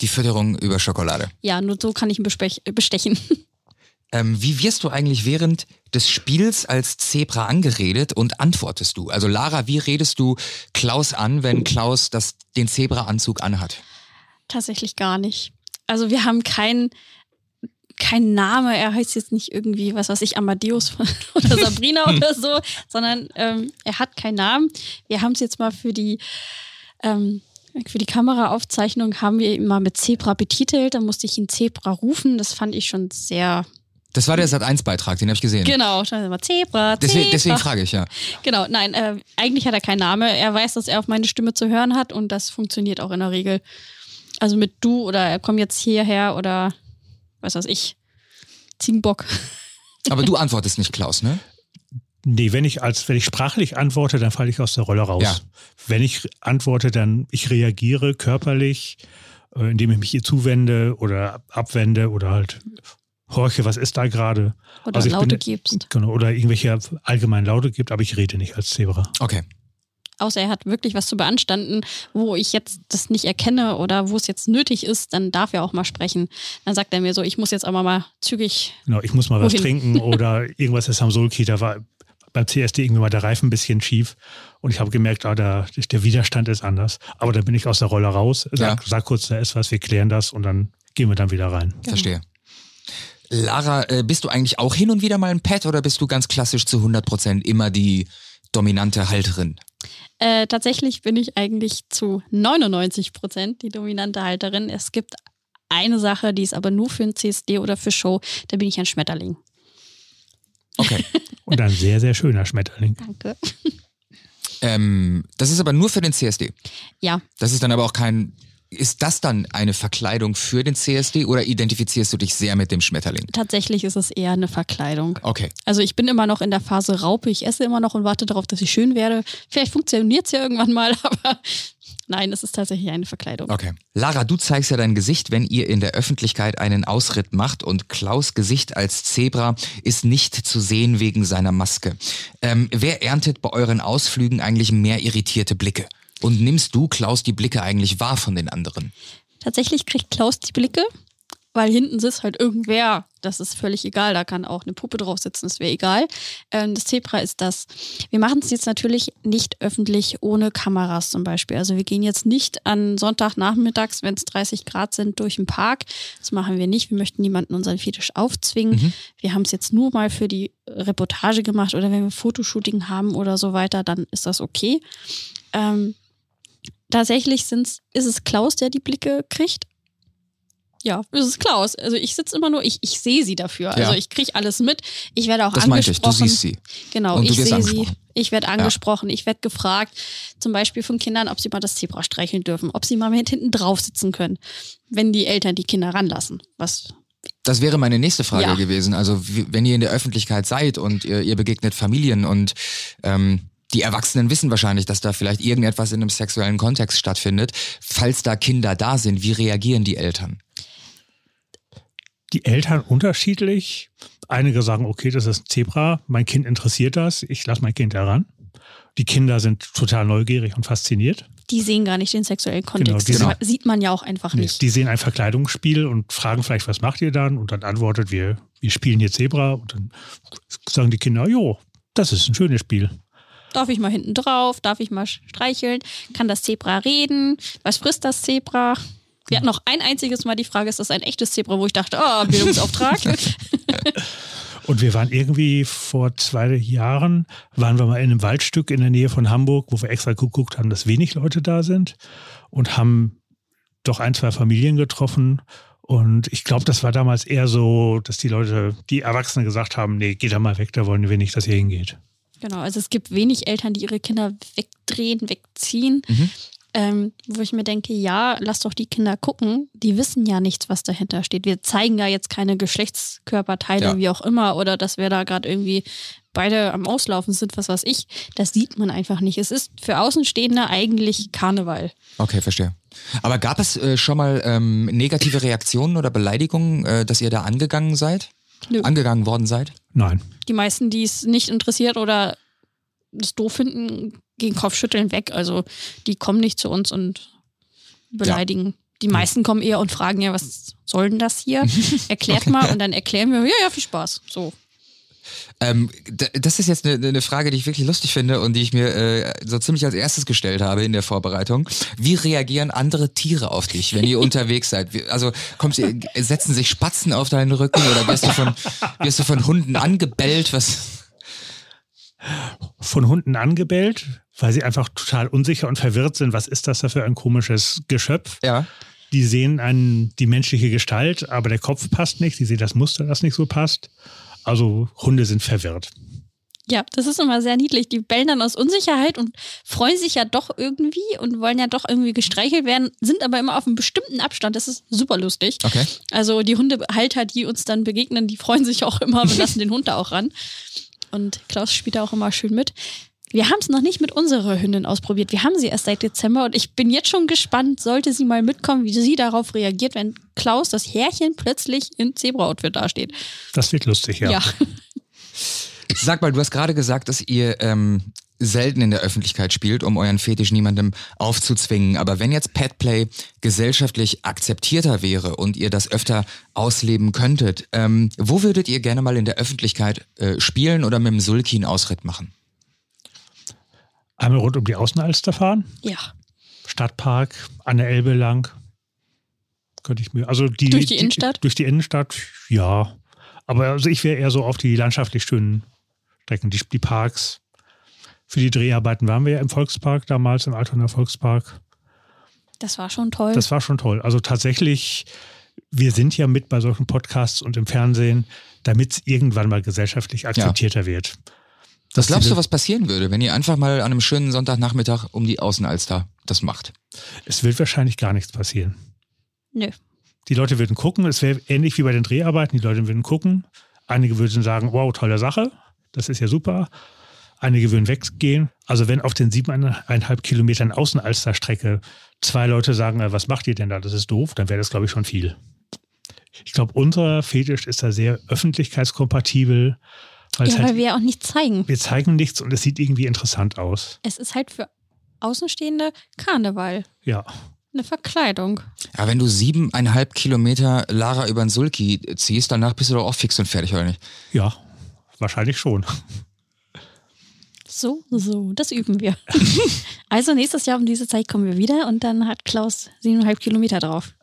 Die Fütterung über Schokolade. Ja, nur so kann ich ihn bestechen. Ähm, wie wirst du eigentlich während des Spiels als Zebra angeredet und antwortest du? Also Lara, wie redest du Klaus an, wenn Klaus das, den Zebra-Anzug anhat? Tatsächlich gar nicht. Also wir haben keinen kein Name, er heißt jetzt nicht irgendwie, was weiß ich, Amadeus oder Sabrina oder so, sondern ähm, er hat keinen Namen. Wir haben es jetzt mal für die ähm, für die Kameraaufzeichnung haben wir ihn mal mit Zebra betitelt. Da musste ich ihn Zebra rufen. Das fand ich schon sehr. Das war der Sat1-Beitrag, den habe ich gesehen. Genau, schon immer Zebra, Zebra. Deswegen, deswegen frage ich ja. Genau, nein, äh, eigentlich hat er keinen Namen. Er weiß, dass er auf meine Stimme zu hören hat und das funktioniert auch in der Regel. Also mit du oder komm jetzt hierher oder was weiß ich, Ziegenbock. Aber du antwortest nicht, Klaus, ne? Nee, wenn ich als wenn ich sprachlich antworte, dann falle ich aus der Rolle raus. Ja. Wenn ich antworte, dann ich reagiere körperlich, äh, indem ich mich ihr zuwende oder abwende oder halt horche, was ist da gerade. Oder also Laute bin, gibst. Genau, oder irgendwelche allgemeinen Laute gibt, aber ich rede nicht als Zebra. Okay außer er hat wirklich was zu beanstanden, wo ich jetzt das nicht erkenne oder wo es jetzt nötig ist, dann darf er auch mal sprechen. Dann sagt er mir so, ich muss jetzt aber mal zügig. Genau, ich muss mal wohin? was trinken oder irgendwas ist am Solki, da war beim CSD irgendwie mal der Reifen ein bisschen schief und ich habe gemerkt, ah, der, der Widerstand ist anders. Aber da bin ich aus der Rolle raus, sag, ja. sag kurz, da ist was, wir klären das und dann gehen wir dann wieder rein. Genau. Verstehe. Lara, äh, bist du eigentlich auch hin und wieder mal ein Pet oder bist du ganz klassisch zu 100 Prozent immer die dominante Halterin? Äh, tatsächlich bin ich eigentlich zu 99 Prozent die dominante Halterin. Es gibt eine Sache, die ist aber nur für ein CSD oder für Show. Da bin ich ein Schmetterling. Okay. Und ein sehr, sehr schöner Schmetterling. Danke. Ähm, das ist aber nur für den CSD. Ja. Das ist dann aber auch kein ist das dann eine Verkleidung für den CSD oder identifizierst du dich sehr mit dem Schmetterling? Tatsächlich ist es eher eine Verkleidung. Okay. Also ich bin immer noch in der Phase Raupe. Ich esse immer noch und warte darauf, dass ich schön werde. Vielleicht funktioniert es ja irgendwann mal, aber nein, es ist tatsächlich eine Verkleidung. Okay. Lara, du zeigst ja dein Gesicht, wenn ihr in der Öffentlichkeit einen Ausritt macht und Klaus Gesicht als Zebra ist nicht zu sehen wegen seiner Maske. Ähm, wer erntet bei euren Ausflügen eigentlich mehr irritierte Blicke? Und nimmst du, Klaus, die Blicke eigentlich wahr von den anderen? Tatsächlich kriegt Klaus die Blicke, weil hinten sitzt halt irgendwer. Das ist völlig egal. Da kann auch eine Puppe drauf sitzen, das wäre egal. Ähm, das Zebra ist das. Wir machen es jetzt natürlich nicht öffentlich ohne Kameras zum Beispiel. Also wir gehen jetzt nicht an Sonntagnachmittags, wenn es 30 Grad sind, durch den Park. Das machen wir nicht. Wir möchten niemanden unseren Fetisch aufzwingen. Mhm. Wir haben es jetzt nur mal für die Reportage gemacht oder wenn wir Fotoshooting haben oder so weiter, dann ist das okay. Ähm, tatsächlich sind's, ist es Klaus, der die Blicke kriegt. Ja, ist es Klaus. Also ich sitze immer nur, ich, ich sehe sie dafür. Ja. Also ich kriege alles mit. Ich werde auch das angesprochen. Ich. Du siehst sie. Genau, ich sehe sie. Ich werde angesprochen. Ja. Ich werde gefragt, zum Beispiel von Kindern, ob sie mal das Zebra streicheln dürfen, ob sie mal mit hinten drauf sitzen können, wenn die Eltern die Kinder ranlassen. Was das wäre meine nächste Frage ja. gewesen. Also wenn ihr in der Öffentlichkeit seid und ihr, ihr begegnet Familien und ähm, die Erwachsenen wissen wahrscheinlich, dass da vielleicht irgendetwas in einem sexuellen Kontext stattfindet. Falls da Kinder da sind, wie reagieren die Eltern? Die Eltern unterschiedlich. Einige sagen, okay, das ist ein Zebra, mein Kind interessiert das, ich lasse mein Kind heran. Die Kinder sind total neugierig und fasziniert. Die sehen gar nicht den sexuellen Kontext. Genau, das sieht man ja auch einfach nicht. Die sehen ein Verkleidungsspiel und fragen vielleicht, was macht ihr dann? Und dann antwortet, wir, wir spielen hier Zebra. Und dann sagen die Kinder, jo, das ist ein schönes Spiel. Darf ich mal hinten drauf? Darf ich mal streicheln? Kann das Zebra reden? Was frisst das Zebra? Wir hatten noch ein einziges Mal die Frage, ist das ein echtes Zebra, wo ich dachte, oh, Bildungsauftrag. Und wir waren irgendwie vor zwei Jahren, waren wir mal in einem Waldstück in der Nähe von Hamburg, wo wir extra geguckt haben, dass wenig Leute da sind und haben doch ein, zwei Familien getroffen. Und ich glaube, das war damals eher so, dass die Leute, die Erwachsenen gesagt haben, nee, geht da mal weg, da wollen wir nicht, dass ihr hingeht. Genau, also es gibt wenig Eltern, die ihre Kinder wegdrehen, wegziehen. Mhm. ähm, wo ich mir denke, ja, lass doch die Kinder gucken. Die wissen ja nichts, was dahinter steht. Wir zeigen ja jetzt keine Geschlechtskörperteile, Ja. wie auch immer, oder dass wir da gerade irgendwie beide am Auslaufen sind, was weiß ich. Das sieht man einfach nicht. Es ist für Außenstehende eigentlich Karneval. Okay, verstehe. Aber gab es äh, schon mal ähm, negative Reaktionen oder Beleidigungen, äh, dass ihr da angegangen seid? Nö. Angegangen worden seid? Nein. Die meisten, die es nicht interessiert oder es doof finden, gehen Kopfschütteln weg. Also die kommen nicht zu uns und beleidigen. Die meisten kommen eher und fragen ja, was soll denn das hier? Erklärt mal und dann erklären wir, ja, ja, viel Spaß. So. Ähm, das ist jetzt eine, eine Frage, die ich wirklich lustig finde und die ich mir äh, so ziemlich als erstes gestellt habe in der Vorbereitung. Wie reagieren andere Tiere auf dich, wenn ihr unterwegs seid? Also kommst setzen sich Spatzen auf deinen Rücken oder wirst du von, wirst du von Hunden angebellt? Was? Von Hunden angebellt, weil sie einfach total unsicher und verwirrt sind. Was ist das da für ein komisches Geschöpf? Ja. Die sehen einen, die menschliche Gestalt, aber der Kopf passt nicht. Die sehen das Muster, das nicht so passt. Also Hunde sind verwirrt. Ja, das ist immer sehr niedlich. Die bellen dann aus Unsicherheit und freuen sich ja doch irgendwie und wollen ja doch irgendwie gestreichelt werden, sind aber immer auf einem bestimmten Abstand. Das ist super lustig. Okay. Also die Hundehalter, die uns dann begegnen, die freuen sich auch immer und lassen den Hund da auch ran. Und Klaus spielt da auch immer schön mit. Wir haben es noch nicht mit unserer Hündin ausprobiert. Wir haben sie erst seit Dezember und ich bin jetzt schon gespannt, sollte sie mal mitkommen, wie sie darauf reagiert, wenn Klaus, das Härchen, plötzlich in Zebra-Outfit dasteht. Das wird lustig, ja. Ja. Sag mal, du hast gerade gesagt, dass ihr ähm, selten in der Öffentlichkeit spielt, um euren Fetisch niemandem aufzuzwingen. Aber wenn jetzt Petplay gesellschaftlich akzeptierter wäre und ihr das öfter ausleben könntet, ähm, wo würdet ihr gerne mal in der Öffentlichkeit äh, spielen oder mit dem Sulki einen Ausritt machen? Einmal rund um die Außenalster fahren, Ja. Stadtpark, an der Elbe lang. Könnte ich mir. Also die, Durch die Innenstadt? durch die Innenstadt, ja. Aber also ich wäre eher so auf die landschaftlich schönen Strecken, die, die Parks. Für die Dreharbeiten waren wir ja im Volkspark damals, im Altonaer Volkspark. Das war schon toll. Das war schon toll. Also tatsächlich, wir sind ja mit bei solchen Podcasts und im Fernsehen, damit es irgendwann mal gesellschaftlich akzeptierter wird. Was glaubst du, was passieren würde, wenn ihr einfach mal an einem schönen Sonntagnachmittag um die Außenalster das macht? Es wird wahrscheinlich gar nichts passieren. Nö. Die Leute würden gucken, es wäre ähnlich wie bei den Dreharbeiten, die Leute würden gucken. Einige würden sagen, wow, tolle Sache, das ist ja super. Einige würden weggehen. Also wenn auf den siebeneinhalb Kilometern Außenalsterstrecke zwei Leute sagen, äh, was macht ihr denn da, das ist doof, dann wäre das, glaube ich, schon viel. Ich glaube, unser Fetisch ist da sehr öffentlichkeitskompatibel, weil Ja, weil halt, wir ja auch nichts zeigen. wir zeigen nichts und es sieht irgendwie interessant aus. Es ist halt für Außenstehende Karneval. Ja, Eine Verkleidung. Ja, wenn du siebeneinhalb Kilometer Lara über den Sulki ziehst, danach bist du doch auch fix und fertig, oder nicht? ja, wahrscheinlich schon. So, so, das üben wir. also nächstes Jahr um diese Zeit kommen wir wieder und dann hat Klaus siebeneinhalb Kilometer drauf.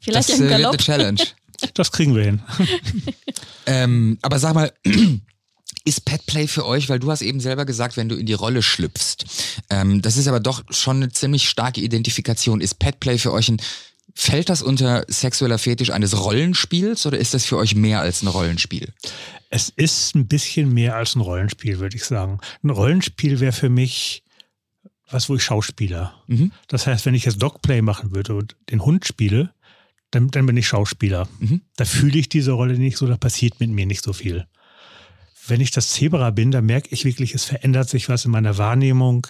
Vielleicht das im äh, wird Galopp. eine Challenge. Das kriegen wir hin. Ähm, aber sag mal, ist Petplay für euch, weil du hast eben selber gesagt, wenn du in die Rolle schlüpfst. Ähm, das ist aber doch schon eine ziemlich starke Identifikation. Ist Petplay für euch ein, fällt das unter sexueller Fetisch eines Rollenspiels oder ist das für euch mehr als ein Rollenspiel? Es ist ein bisschen mehr als ein Rollenspiel, würde ich sagen. Ein Rollenspiel wäre für mich was, wo ich Schauspieler. Mhm. Das heißt, wenn ich jetzt Dogplay machen würde und den Hund spiele, dann, dann bin ich Schauspieler. Mhm. Da fühle ich diese Rolle nicht so, da passiert mit mir nicht so viel. Wenn ich das Zebra bin, dann merke ich wirklich, es verändert sich was in meiner Wahrnehmung,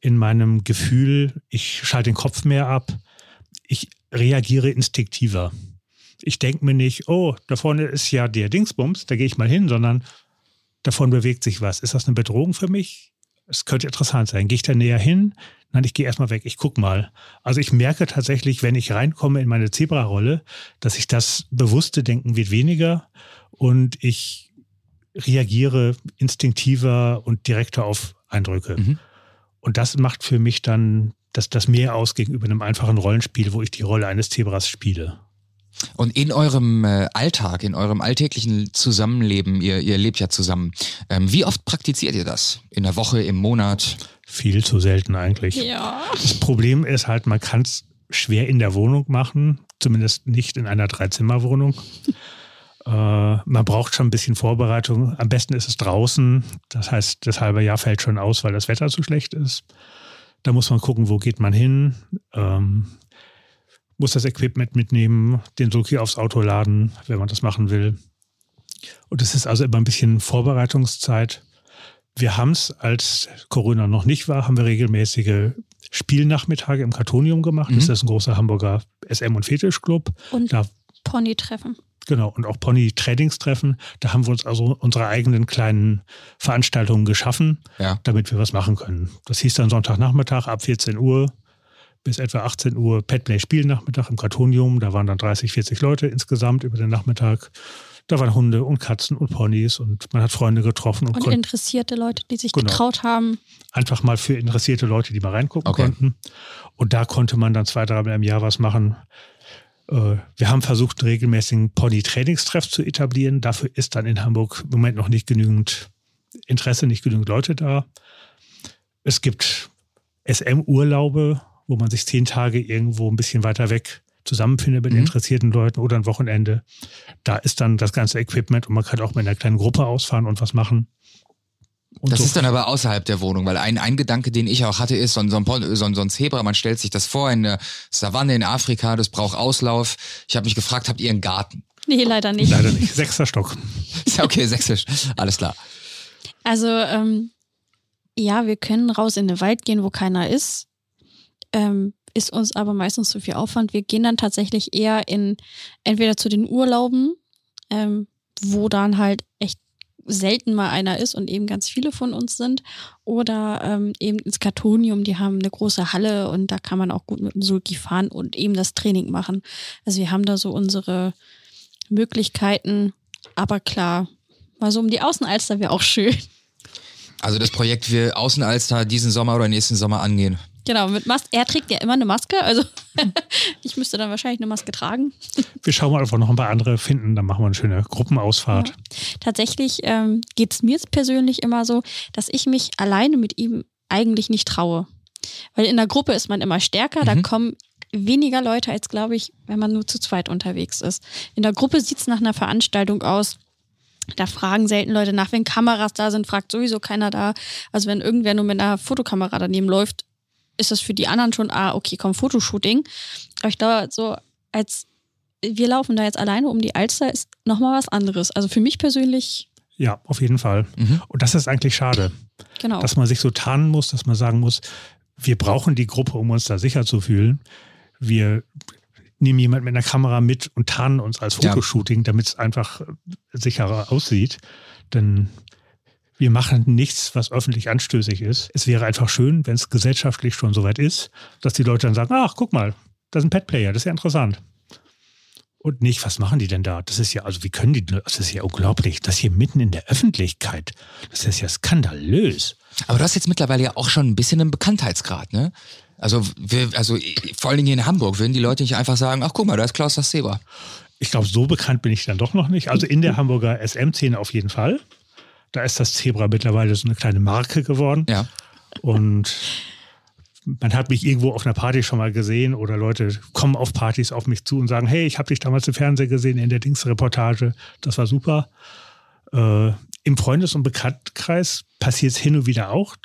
in meinem Gefühl. Ich schalte den Kopf mehr ab. Ich reagiere instinktiver. Ich denke mir nicht, oh, da vorne ist ja der Dingsbums, da gehe ich mal hin, sondern davon bewegt sich was. Ist das eine Bedrohung für mich? Es könnte interessant sein. Gehe ich da näher hin? Nein, ich gehe erstmal weg, ich guck mal. Also ich merke tatsächlich, wenn ich reinkomme in meine Zebra-Rolle, dass ich das bewusste Denken wird weniger und ich reagiere instinktiver und direkter auf Eindrücke. Mhm. Und das macht für mich dann das, das mehr aus gegenüber einem einfachen Rollenspiel, wo ich die Rolle eines Zebras spiele. Und in eurem äh, Alltag, in eurem alltäglichen Zusammenleben, ihr, ihr lebt ja zusammen, ähm, wie oft praktiziert ihr das? In der Woche, im Monat? Viel zu selten eigentlich. Ja. Das Problem ist halt, man kann es schwer in der Wohnung machen, zumindest nicht in einer Dreizimmerwohnung. Äh, man braucht schon ein bisschen Vorbereitung. Am besten ist es draußen. Das heißt, das halbe Jahr fällt schon aus, weil das Wetter zu schlecht ist. Da muss man gucken, wo geht man hin, ähm, muss das Equipment mitnehmen, den Sulki aufs Auto laden, wenn man das machen will. Und es ist also immer ein bisschen Vorbereitungszeit. Wir haben es, als Corona noch nicht war, haben wir regelmäßige Spielnachmittage im Kartonium gemacht. Mhm. Das ist ein großer Hamburger SM- und Fetischclub. Und Da Pony-Treffen. Genau, und auch Pony-Trainingstreffen. Da haben wir uns also unsere eigenen kleinen Veranstaltungen geschaffen, Ja. damit wir was machen können. Das hieß dann Sonntagnachmittag ab 14 Uhr bis etwa 18 Uhr Petplay-Spielnachmittag im Kartonium. Da waren dann 30, 40 Leute insgesamt über den Nachmittag. Da waren Hunde und Katzen und Ponys und man hat Freunde getroffen und, Und interessierte Leute, die sich Genau. getraut haben. einfach mal für interessierte Leute, die mal reingucken Okay. konnten. Und da konnte man dann zwei, dreimal im Jahr was machen. Äh, Wir haben versucht, einen regelmäßigen Pony-Trainingstreff zu etablieren. Dafür ist dann in Hamburg im Moment noch nicht genügend Interesse, nicht genügend Leute da. Es gibt SM-Urlaube, wo man sich zehn Tage irgendwo ein bisschen weiter weg zusammenfindet mit Mhm. interessierten Leuten oder ein Wochenende. Da ist dann das ganze Equipment und man kann auch mit einer kleinen Gruppe ausfahren und was machen. Und Das so- ist dann aber außerhalb der Wohnung, weil ein, ein Gedanke, den ich auch hatte, ist so ein, so, ein, so, ein, Zebra, man stellt sich das vor in der Savanne in Afrika, das braucht Auslauf. Ich habe mich gefragt, habt ihr einen Garten? Nee, leider nicht. Leider nicht. Sechster Stock. Ist ja okay, sächsisch, alles klar. Also, ähm, ja, wir können raus in den Wald gehen, wo keiner ist. Ähm, ist uns aber meistens zu viel Aufwand. Wir gehen dann tatsächlich eher in entweder zu den Urlauben, ähm, wo dann halt echt selten mal einer ist und eben ganz viele von uns sind, oder ähm, eben ins Kartonium, die haben eine große Halle und da kann man auch gut mit dem Sulki fahren und eben das Training machen. Also wir haben da so unsere Möglichkeiten, aber klar, mal so um die Außenalster wäre auch schön. Also das Projekt wir Außenalster diesen Sommer oder nächsten Sommer angehen. Genau, mit Maske. Er trägt ja immer eine Maske, also ich müsste dann wahrscheinlich eine Maske tragen. Wir schauen mal, ob wir noch ein paar andere finden. Dann machen wir eine schöne Gruppenausfahrt. Ja. Tatsächlich ähm, geht es mir persönlich immer so, dass ich mich alleine mit ihm eigentlich nicht traue. Weil in der Gruppe ist man immer stärker, da Mhm. kommen weniger Leute als, glaube ich, wenn man nur zu zweit unterwegs ist. In der Gruppe sieht es nach einer Veranstaltung aus. Da fragen selten Leute nach, wenn Kameras da sind, fragt sowieso keiner da. Also wenn irgendwer nur mit einer Fotokamera daneben läuft, ist das für die anderen schon, ah, okay, komm, Fotoshooting. Aber ich glaube, so als wir laufen da jetzt alleine um die Alster, ist nochmal was anderes. Also für mich persönlich, Ja, auf jeden Fall. Mhm. Und das ist eigentlich schade, genau. dass man sich so tarnen muss, dass man sagen muss, wir brauchen die Gruppe, um uns da sicher zu fühlen. Wir nehmen jemand mit einer Kamera mit und tarnen uns als Ja. Fotoshooting, damit es einfach sicherer aussieht. Denn wir machen nichts, was öffentlich anstößig ist. Es wäre einfach schön, wenn es gesellschaftlich schon soweit ist, dass die Leute dann sagen, ach, guck mal, das ist ein Pet-Player, das ist ja interessant. Und nicht, was machen die denn da? Das ist ja, also wie können die, das ist ja unglaublich, das hier mitten in der Öffentlichkeit, das ist ja skandalös. Aber du hast jetzt mittlerweile ja auch schon ein bisschen einen Bekanntheitsgrad, ne? Also, wir, also vor allen Dingen hier in Hamburg würden die Leute nicht einfach sagen, ach guck mal, da ist Klaus das Zebra. Ich glaube, so bekannt bin ich dann doch noch nicht. Also in der Hamburger SM-Szene auf jeden Fall. Da ist das Zebra mittlerweile so eine kleine Marke geworden. Ja. Und man hat mich irgendwo auf einer Party schon mal gesehen oder Leute kommen auf Partys auf mich zu und sagen, hey, ich habe dich damals im Fernsehen gesehen in der Dings-Reportage. Das war super. Äh, Im Freundes- und Bekanntenkreis passiert es hin und wieder auch,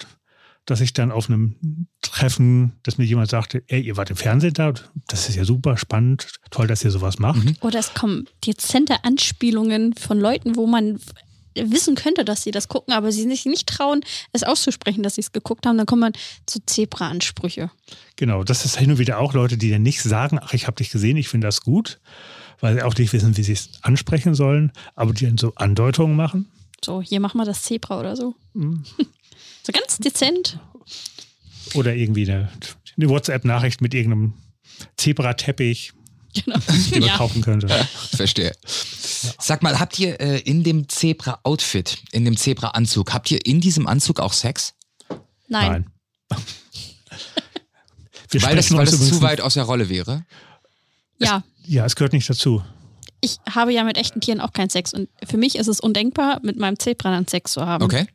dass ich dann auf einem Treffen, dass mir jemand sagte, ey, ihr wart im Fernsehen da, das ist ja super spannend, toll, dass ihr sowas macht. Mhm. Oder es kommen dezente Anspielungen von Leuten, wo man wissen könnte, dass sie das gucken, aber sie sich nicht trauen, es auszusprechen, dass sie es geguckt haben. Dann kommt man zu Zebra-Ansprüche. Genau, das ist hin und wieder auch Leute, die dann nicht sagen, ach, ich habe dich gesehen, ich finde das gut, weil sie auch nicht wissen, wie sie es ansprechen sollen, aber die dann so Andeutungen machen. So, hier machen wir das Zebra oder so. Mhm. So ganz dezent. Oder irgendwie eine, eine WhatsApp-Nachricht mit irgendeinem Zebrateppich, Genau. den man ja. kaufen könnte. Verstehe. Sag mal, habt ihr äh, in dem Zebra-Outfit, in dem Zebra-Anzug, habt ihr in diesem Anzug auch Sex? Nein. Wir Weil das, weil das zu weit aus der Rolle wäre? Ja, Ja, es gehört nicht dazu. ich habe ja mit echten Tieren auch keinen Sex. Und für mich ist es undenkbar, mit meinem Zebra dann Sex zu haben. Okay.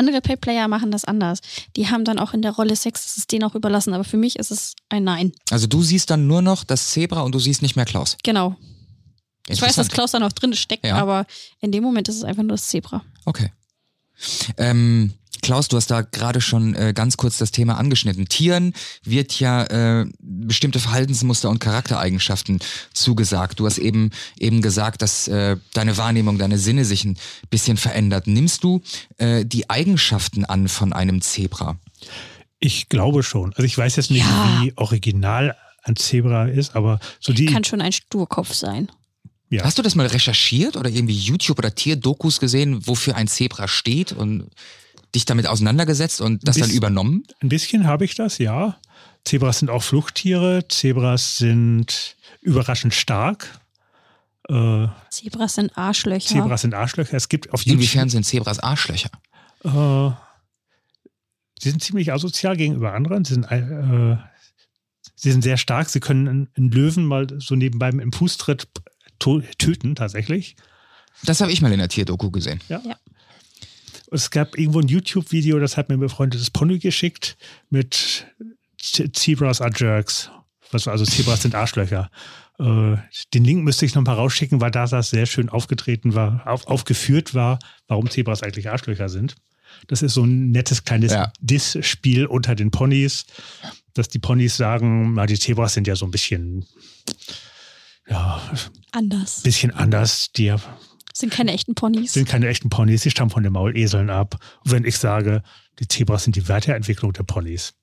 Andere Pay-Player machen das anders. Die haben dann auch in der Rolle Sex, das ist denen auch überlassen. Aber für mich ist es ein Nein. Also du siehst dann nur noch das Zebra und du siehst nicht mehr Klaus. Genau. Ich weiß, dass. Klaus da noch drin steckt, Ja. aber in dem Moment ist es einfach nur das Zebra. Okay. Ähm, Klaus, du hast da gerade schon äh, ganz kurz das Thema angeschnitten. Tieren wird ja äh, bestimmte Verhaltensmuster und Charaktereigenschaften zugesagt. Du hast eben eben gesagt, dass äh, deine Wahrnehmung, deine Sinne sich ein bisschen verändert. Nimmst du äh, die Eigenschaften an von einem Zebra? Ich glaube schon. Also ich weiß jetzt nicht, Ja. wie original ein Zebra ist, aber so die. Kann schon ein Sturkopf sein. ja. Hast du das mal recherchiert oder irgendwie YouTube oder Tierdokus gesehen, wofür ein Zebra steht und dich damit auseinandergesetzt und das dann Bis- übernommen? Ein bisschen habe ich das, ja. Zebras sind auch Fluchttiere. Zebras sind überraschend stark. Äh, Zebras sind Arschlöcher. Zebras sind Arschlöcher. Es gibt auf YouTube. Inwiefern sind Zebras Arschlöcher? Äh, sie sind ziemlich asozial gegenüber anderen. Sie sind, äh, sie sind sehr stark. Sie können einen, Löwen mal so nebenbei im Fußtritt töten, tatsächlich. Das habe ich mal in der Tierdoku gesehen. Ja. Ja. Es gab irgendwo ein YouTube-Video, das hat mir ein befreundetes Pony geschickt mit Zebras are Jerks. Was, also Zebras sind Arschlöcher. Äh, den Link müsste ich noch mal rausschicken, weil da das sehr schön aufgetreten war, auf, aufgeführt war, warum Zebras eigentlich Arschlöcher sind. Das ist so ein nettes kleines Ja. Diss-Spiel unter den Ponys, dass die Ponys sagen, na, die Zebras sind ja so ein bisschen, ja, Anders. bisschen anders. Die Sind keine echten Ponys. sind keine echten Ponys, sie stammen von den Mauleseln ab. Und wenn ich sage, die Zebras sind die Weiterentwicklung der Ponys.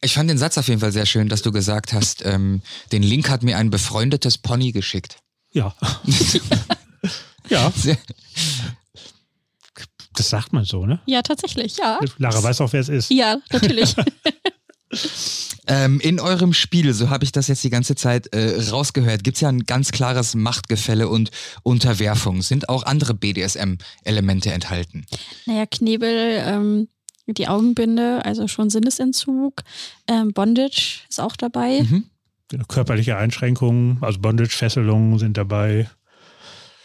Ich fand den Satz auf jeden Fall sehr schön, dass du gesagt hast, ähm, den Link hat mir ein befreundetes Pony geschickt. Ja. ja, Sehr, das sagt man so, ne? Ja, tatsächlich, ja. Lara weiß auch, wer es ist. Ja, natürlich. Ähm, in eurem Spiel, so habe ich das jetzt die ganze Zeit äh, rausgehört, gibt's ja ein ganz klares Machtgefälle und Unterwerfung. Sind auch andere BDSM-Elemente enthalten? naja, Knebel, ähm, die Augenbinde, also schon Sinnesentzug. Ähm, Bondage ist auch dabei. Mhm. Körperliche Einschränkungen, also Bondage, Fesselungen sind dabei.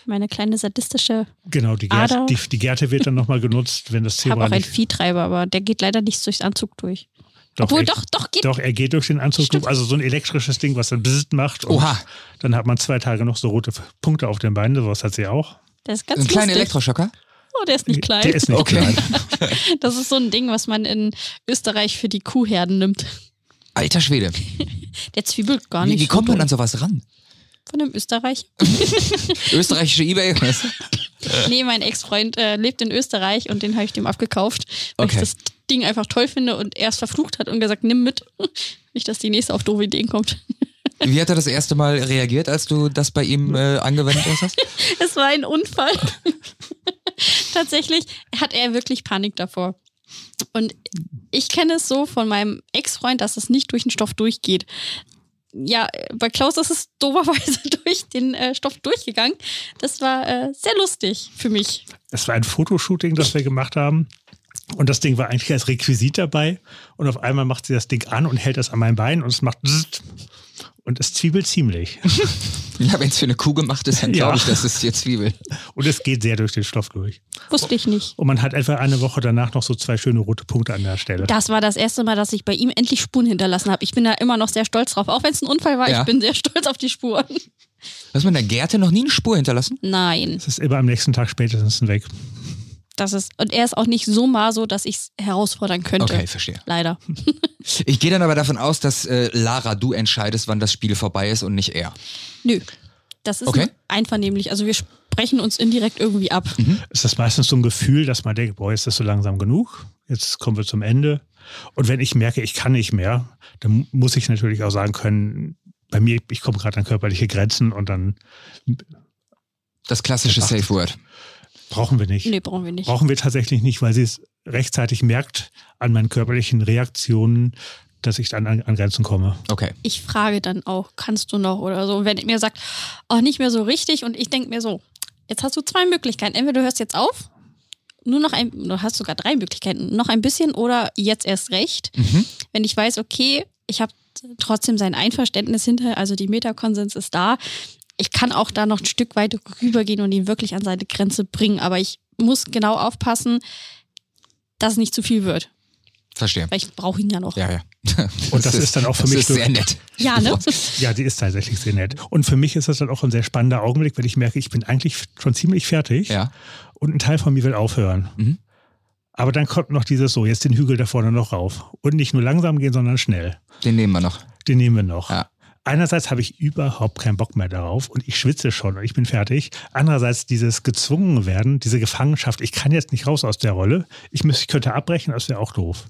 Meine kleine sadistische. Genau, die Ader. Gerte, die, die Gerte wird dann nochmal genutzt, wenn das Ich habe Zebra auch einen. Viehtreiber, aber der geht leider nicht durchs Anzug durch. Doch, Obwohl, er- doch, doch, geht. Doch, er geht durch den Anzug, Stimmt. also so ein elektrisches Ding, was dann Bzzzt macht. Und Oha, Dann hat man zwei Tage noch so rote Punkte auf den Beinen, sowas hat sie auch. Der ist ganz ein kleiner. Elektroschocker? Oh, der ist nicht klein. Der ist nicht Okay. klein. Das ist so ein Ding, was man in Österreich für die Kuhherden nimmt. Alter Schwede. Der zwiebelt gar Wie, nicht. wie so kommt man an sowas ran? Von einem Österreich? Österreichische Ebay? Nee, mein Ex-Freund äh, lebt in Österreich und den habe ich dem abgekauft, weil Okay. ich das Ding einfach toll finde und er es verflucht hat und gesagt, nimm mit. Nicht, dass die nächste auf doofe Ideen kommt. Wie hat er das erste Mal reagiert, als du das bei ihm äh, angewendet hast? Es war ein Unfall. Tatsächlich hat er wirklich Panik davor. Und ich kenne es so von meinem Ex-Freund, dass es nicht durch den Stoff durchgeht. Ja, bei Klaus ist es doberweise durch den äh, Stoff durchgegangen. Das war äh, sehr lustig für mich. Es war ein Fotoshooting, das wir gemacht haben. Und das Ding war eigentlich als Requisit dabei. Und auf einmal macht sie das Ding an und hält das an mein Bein und es macht Bzzzt. Und es zwiebelt ziemlich. Ja, wenn es für eine Kuh gemacht ist, dann Ja. glaube ich, das ist jetzt Zwiebel. Und es geht sehr durch den Stoff durch. Wusste ich nicht. Und man hat etwa eine Woche danach noch so zwei schöne rote Punkte an der Stelle. Das war das erste Mal, dass ich bei ihm endlich Spuren hinterlassen habe. Ich bin da immer noch sehr stolz drauf. Auch wenn es ein Unfall war, Ja. ich bin sehr stolz auf die Spuren. Hast du mit der Gerte noch nie eine Spur hinterlassen? Nein, Es ist immer am nächsten Tag spätestens weg. Das ist. Und er ist auch nicht so maso, dass ich es herausfordern könnte. Okay, verstehe. Leider. Ich gehe dann aber davon aus, dass äh, Lara, du entscheidest, wann das Spiel vorbei ist und nicht er. Nö. Das ist Okay. einvernehmlich. Also wir sprechen uns indirekt irgendwie ab. Ist das meistens so ein Gefühl, dass man denkt, boah, ist das so langsam genug? Jetzt kommen wir zum Ende. Und wenn ich merke, ich kann nicht mehr, dann muss ich natürlich auch sagen können, bei mir, ich komme gerade an körperliche Grenzen und dann Das klassische. Safe Word. Brauchen wir nicht. Nee, brauchen wir nicht. Brauchen wir tatsächlich nicht, weil sie es rechtzeitig merkt an meinen körperlichen Reaktionen, dass ich dann an, an Grenzen komme. Okay. Ich frage dann auch, kannst du noch oder so. Und wenn er mir sagt, oh, nicht mehr so richtig und ich denke mir so, jetzt hast du zwei Möglichkeiten. Entweder du hörst jetzt auf, nur noch ein, du hast sogar drei Möglichkeiten, noch ein bisschen oder jetzt erst recht. Mhm. Wenn ich weiß, okay, ich habe trotzdem sein Einverständnis hinter, also die Metakonsens ist da. Ich kann auch da noch ein Stück weit rübergehen und ihn wirklich an seine Grenze bringen, aber ich muss genau aufpassen, dass es nicht zu viel wird, Verstehe. weil ich brauche ihn ja noch. Ja, ja. Und das ist dann auch für das mich ist so- sehr nett. Ja, ne? Ja, die ist tatsächlich sehr nett. Und für mich ist das dann auch ein sehr spannender Augenblick, wenn ich merke, ich bin eigentlich schon ziemlich fertig Ja. und ein Teil von mir will aufhören. Mhm. Aber dann kommt noch dieses so, jetzt den Hügel da vorne noch rauf. Und nicht nur langsam gehen, sondern schnell. Den nehmen wir noch. Den nehmen wir noch. Ja. Einerseits habe ich überhaupt keinen Bock mehr darauf und ich schwitze schon und ich bin fertig. Andererseits dieses gezwungen werden, diese Gefangenschaft, ich kann jetzt nicht raus aus der Rolle. Ich, müsste, ich könnte abbrechen, das wäre auch doof.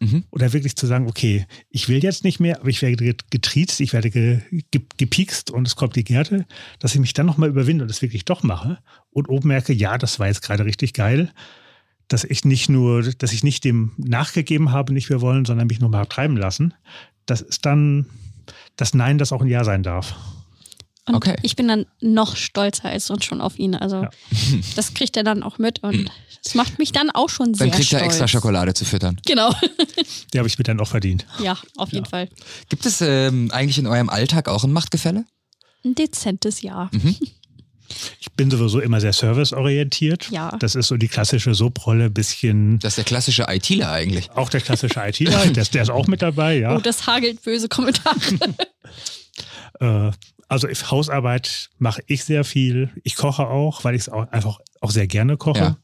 Mhm. Oder wirklich zu sagen, okay, ich will jetzt nicht mehr, aber ich werde getriezt, ich werde ge, ge, gepiekst und es kommt die Gerte, dass ich mich dann nochmal überwinde und es wirklich doch mache und oben merke, ja, das war jetzt gerade richtig geil, dass ich nicht nur, dass ich nicht dem nachgegeben habe, nicht mehr wollen, sondern mich nochmal treiben lassen. Das ist dann das Nein, das auch ein Ja sein darf. Und Okay. ich bin dann noch stolzer als sonst schon auf ihn. Also Ja. das kriegt er dann auch mit und das macht mich dann auch schon sehr Dann kriegt stolz. er extra Schokolade zu füttern. Genau. Die habe ich mir dann auch verdient. ja, auf jeden Fall. Gibt es ähm, eigentlich in eurem Alltag auch ein Machtgefälle? Ein dezentes Jahr. Ich bin sowieso immer sehr serviceorientiert. Ja. Das ist so die klassische Sub-Rolle, bisschen Das ist der klassische ITler eigentlich. auch der klassische ITler, der, der ist auch mit dabei, ja. Oh, das hagelt böse Kommentare. Äh, also Hausarbeit mache ich sehr viel. Ich koche auch, weil ich es auch einfach auch sehr gerne koche. Ja.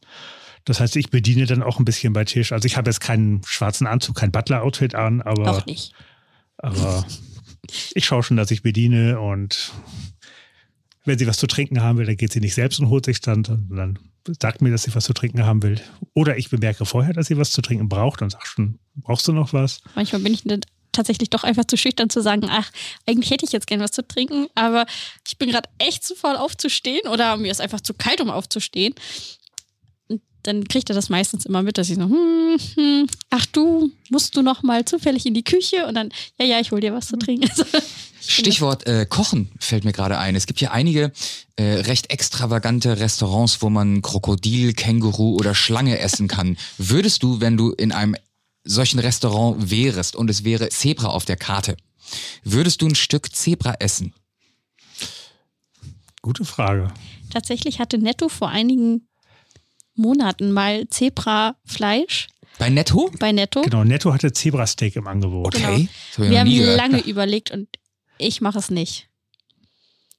Das heißt, ich bediene dann auch ein bisschen bei Tisch. Also ich habe jetzt keinen schwarzen Anzug, kein Butler-Outfit an, aber, Doch nicht. aber ich schaue schon, dass ich bediene und wenn sie was zu trinken haben will, dann geht sie nicht selbst und holt sich dann, sondern sagt mir, dass sie was zu trinken haben will. Oder ich bemerke vorher, dass sie was zu trinken braucht und sag schon, brauchst du noch was? Manchmal bin ich dann tatsächlich doch einfach zu schüchtern zu sagen, ach, eigentlich hätte ich jetzt gern was zu trinken, aber ich bin gerade echt zu faul aufzustehen oder mir ist einfach zu kalt, um aufzustehen. Und dann kriegt er das meistens immer mit, dass ich so, hm, hm, ach du, musst du noch mal zufällig in die Küche und dann, ja, ja, ich hol dir was zu trinken. Also, Stichwort äh, Kochen fällt mir gerade ein. Es gibt ja einige äh, recht extravagante Restaurants, wo man Krokodil, Känguru oder Schlange essen kann. Würdest du, wenn du in einem solchen Restaurant wärest und es wäre Zebra auf der Karte, würdest du ein Stück Zebra essen? Gute Frage. tatsächlich hatte Netto vor einigen Monaten mal Zebra-Fleisch Bei Netto? bei Netto. Genau, Netto hatte Zebrasteak im Angebot. Okay. Hab ich Wir haben gehört. lange überlegt und ich mache es nicht.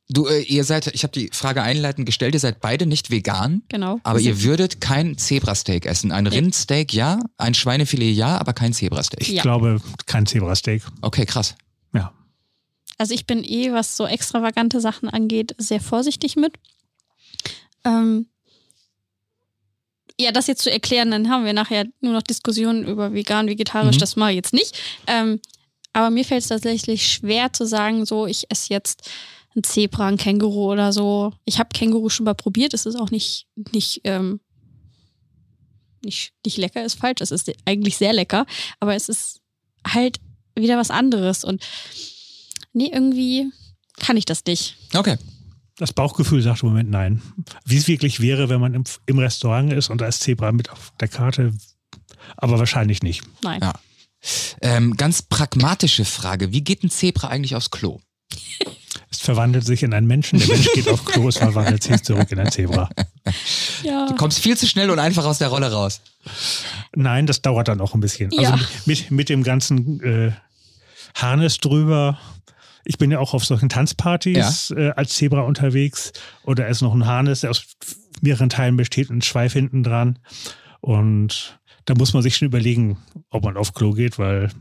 Du, äh, ihr seid, ich habe die Frage einleitend gestellt, ihr seid beide nicht vegan, Genau. aber ihr würdet kein Zebrasteak essen. Ein Rindsteak ja, ein Schweinefilet ja, aber kein Zebrasteak. Ich Ja. glaube, kein Zebrasteak. Okay, krass. Ja. also ich bin eh, was so extravagante Sachen angeht, sehr vorsichtig mit. Ähm, ja, das jetzt zu erklären, dann haben wir nachher nur noch Diskussionen über vegan, vegetarisch, Mhm. das mache ich jetzt nicht. Ähm, aber mir fällt es tatsächlich schwer zu sagen, so, ich esse jetzt ein Zebra, ein Känguru oder so. Ich habe Känguru schon mal probiert, es ist auch nicht, nicht, ähm, nicht, nicht lecker, ist falsch, es ist eigentlich sehr lecker, aber es ist halt wieder was anderes und nee, irgendwie kann ich das nicht. Okay. Das Bauchgefühl sagt im Moment nein. Wie es wirklich wäre, wenn man im, im Restaurant ist und da ist Zebra mit auf der Karte, aber wahrscheinlich nicht. Nein. Ja. Ähm, ganz pragmatische Frage. Wie geht ein Zebra eigentlich aufs Klo? Es verwandelt sich in einen Menschen, der Mensch geht auf Klo, es verwandelt sich zurück in ein Zebra. Ja. Du kommst viel zu schnell und einfach aus der Rolle raus. Nein, das dauert dann auch ein bisschen. Ja. Also mit, mit dem ganzen äh, Harness drüber. Ich bin ja auch auf solchen Tanzpartys äh, als Zebra unterwegs. Oder ist noch ein Harness, der aus mehreren Teilen besteht und ein Schweif hinten dran. Und da muss man sich schon überlegen, ob man auf Klo geht, weil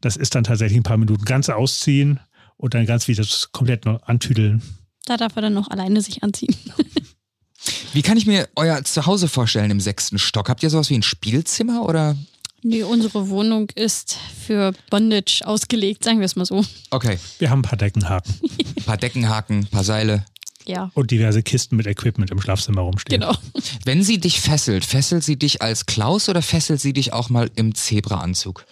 das ist dann tatsächlich ein paar Minuten ganz ausziehen und dann ganz wieder das komplett noch antüdeln. Da darf er dann noch alleine sich anziehen. Wie kann ich mir euer Zuhause vorstellen im sechsten Stock? Habt ihr sowas wie ein Spielzimmer oder? Nee, unsere Wohnung ist für Bondage ausgelegt, sagen wir es mal so. Okay. Wir haben ein paar Deckenhaken Ein paar Deckenhaken, ein paar Seile. Ja, und diverse Kisten mit Equipment im Schlafzimmer rumstehen. genau. Wenn sie dich fesselt, fesselt sie dich als Klaus oder fesselt sie dich auch mal im Zebraanzug?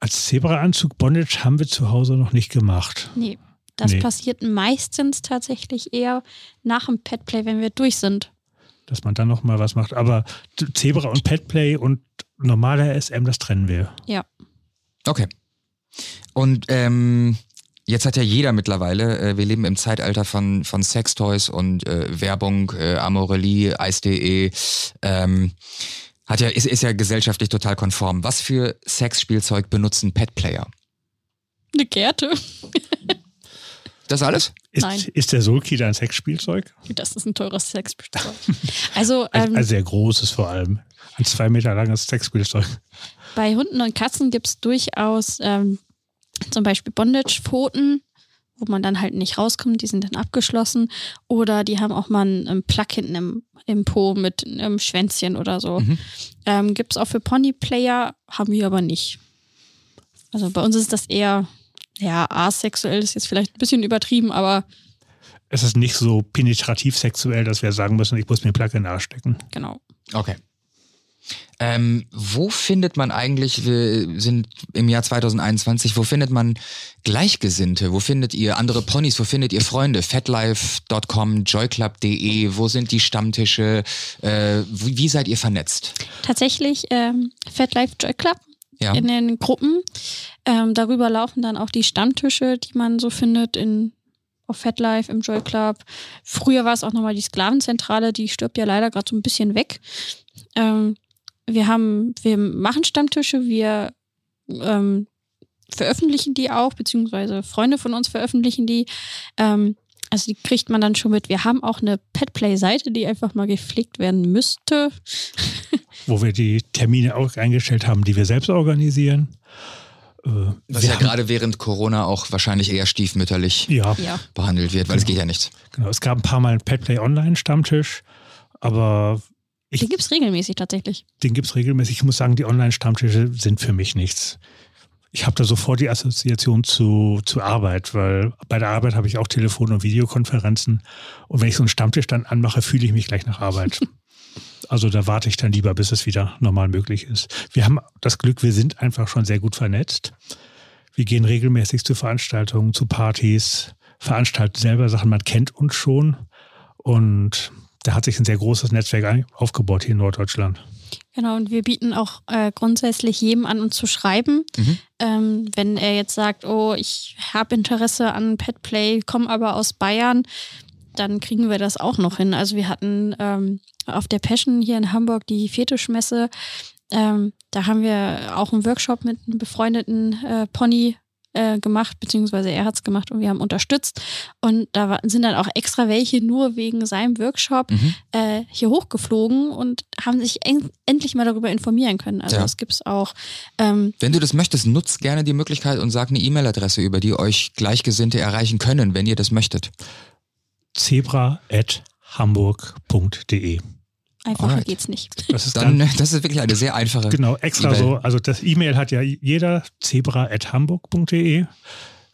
Als Zebraanzug Bondage haben wir zu Hause noch nicht gemacht. Nee, das Nee. passiert meistens tatsächlich eher nach dem Petplay, wenn wir durch sind. dass man dann noch mal was macht. Aber Zebra und Petplay und normaler SM, das trennen wir. Ja. Okay. Und ähm, jetzt hat ja jeder mittlerweile, äh, wir leben im Zeitalter von, von Sextoys und äh, Werbung, äh, Amorelie, Ice.de, ähm, hat ja, ist, ist ja gesellschaftlich total konform. Was für Sexspielzeug benutzen Petplayer? Eine Gerte. Das alles? Ist, Nein. ist der Sulki dein Sexspielzeug? Das ist ein teures Sexspielzeug. Also Ein, ähm, ein sehr großes vor allem. Ein zwei Meter langes Sexspielzeug. bei Hunden und Katzen gibt es durchaus ähm, zum Beispiel Bondage-Pfoten, wo man dann halt nicht rauskommt, die sind dann abgeschlossen. Oder die haben auch mal einen, Plug hinten im, im Po mit einem Schwänzchen oder so. Mhm. Ähm, gibt es auch für Pony-Player, haben wir aber nicht. Also bei uns ist das eher, ja, asexuell ist jetzt vielleicht ein bisschen übertrieben, aber Es ist nicht so penetrativ sexuell, dass wir sagen müssen, ich muss mir Plug in den Arsch stecken. genau. Okay. Ähm, wo findet man eigentlich, wir sind im Jahr 2021, wo findet man Gleichgesinnte? Wo findet ihr andere Ponys? Wo findet ihr Freunde? Fatlife.com, joyclub.de, wo sind die Stammtische? Äh, wie, wie seid ihr vernetzt? Tatsächlich ähm, Fat Life Joy Club Ja. in den Gruppen. Ähm, darüber laufen dann auch die Stammtische, die man so findet in auf Fat Life im Joy Club. Früher war es auch nochmal die Sklavenzentrale, die stirbt ja leider gerade so ein bisschen weg. Ähm, wir haben, wir machen Stammtische, wir ähm, veröffentlichen die auch, beziehungsweise Freunde von uns veröffentlichen die. Ähm, also die kriegt man dann schon mit. Wir haben auch eine Petplay-Seite, die einfach mal gepflegt werden müsste. Wo wir die Termine auch eingestellt haben, die wir selbst organisieren. Äh, Was ja haben- gerade während Corona auch wahrscheinlich eher stiefmütterlich Ja, behandelt wird, weil es geht ja nicht. genau. Es gab ein paar Mal einen Petplay Online Stammtisch, aber ich, Die gibt's regelmäßig tatsächlich. den gibt es regelmäßig. Ich muss sagen, die Online-Stammtische sind für mich nichts. Ich habe da sofort die Assoziation zu, zu Arbeit, weil bei der Arbeit habe ich auch Telefon- und Videokonferenzen. Und wenn ich so einen Stammtisch dann anmache, fühle ich mich gleich nach Arbeit. also da warte ich dann lieber, bis es wieder normal möglich ist. Wir haben das Glück, wir sind einfach schon sehr gut vernetzt. Wir gehen regelmäßig zu Veranstaltungen, zu Partys, veranstalten selber Sachen, man kennt uns schon. Und da hat sich ein sehr großes Netzwerk aufgebaut hier in Norddeutschland. Genau, und wir bieten auch äh, grundsätzlich jedem an, uns zu schreiben. Mhm. Ähm, wenn er jetzt sagt, oh, ich habe Interesse an Petplay, komme aber aus Bayern, dann kriegen wir das auch noch hin. Also wir hatten ähm, auf der Passion hier in Hamburg die Fetischmesse. Ähm, da haben wir auch einen Workshop mit einem befreundeten äh, Pony äh, gemacht, beziehungsweise er hat's gemacht und wir haben unterstützt. Und da war, sind dann auch extra welche nur wegen seinem Workshop Mhm. äh, hier hochgeflogen und haben sich en endlich mal darüber informieren können. Also Ja. das gibt's auch. Ähm, Wenn du das möchtest, nutzt gerne die Möglichkeit und sag eine E-Mail-Adresse, über die euch Gleichgesinnte erreichen können, wenn ihr das möchtet. zebra.hamburg.de. einfacher Alright. geht's nicht. Das ist Dann, dann, das ist wirklich eine sehr einfache. genau extra E-Mail. so. Also das E-Mail hat ja jeder, zebra.hamburg.de.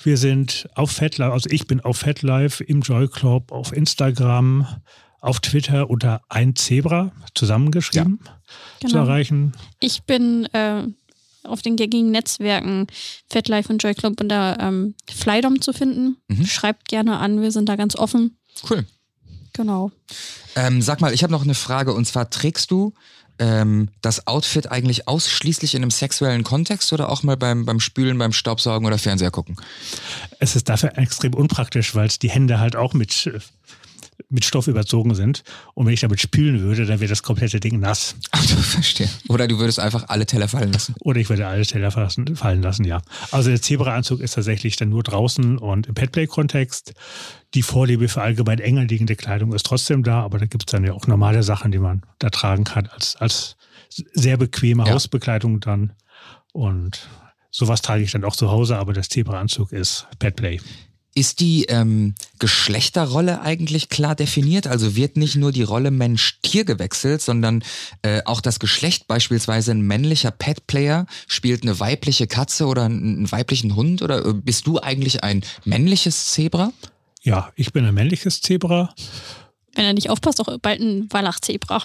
Wir sind auf FatLife, also ich bin auf FatLife im Joy Club, auf Instagram, auf Twitter unter ein Zebra zusammengeschrieben zu Genau. erreichen. Ich bin äh, auf den gängigen Netzwerken FatLife und Joy Club unter ähm, Flydom zu finden. Mhm. Schreibt gerne an, wir sind da ganz offen. Cool. Genau. Ähm, sag mal, ich habe noch eine Frage und zwar trägst du ähm, das Outfit eigentlich ausschließlich in einem sexuellen Kontext oder auch mal beim, beim Spülen, beim Staubsaugen oder Fernseher gucken? Es ist dafür extrem unpraktisch, weil es die Hände halt auch mit, mit Stoff überzogen sind. Und wenn ich damit spülen würde, dann wäre das komplette Ding nass. Ach, du verstehe. Oder du würdest einfach alle Teller fallen lassen. Oder ich würde alle Teller fallen lassen, ja. Also der Zebra-Anzug ist tatsächlich dann nur draußen und im Petplay-Kontext. Die Vorliebe für allgemein enger liegende Kleidung ist trotzdem da, aber da gibt es dann ja auch normale Sachen, die man da tragen kann, als, als sehr bequeme Ja. Hausbekleidung dann. Und sowas trage ich dann auch zu Hause, aber das Zebra-Anzug ist Petplay. Ist die ähm, Geschlechterrolle eigentlich klar definiert? Also wird nicht nur die Rolle Mensch-Tier gewechselt, sondern äh, auch das Geschlecht, beispielsweise ein männlicher Pet-Player spielt eine weibliche Katze oder einen, weiblichen Hund? Oder äh, bist du eigentlich ein männliches Zebra? Ja, ich bin ein männliches Zebra. Wenn er nicht aufpasst, auch bald ein Wallachzebra.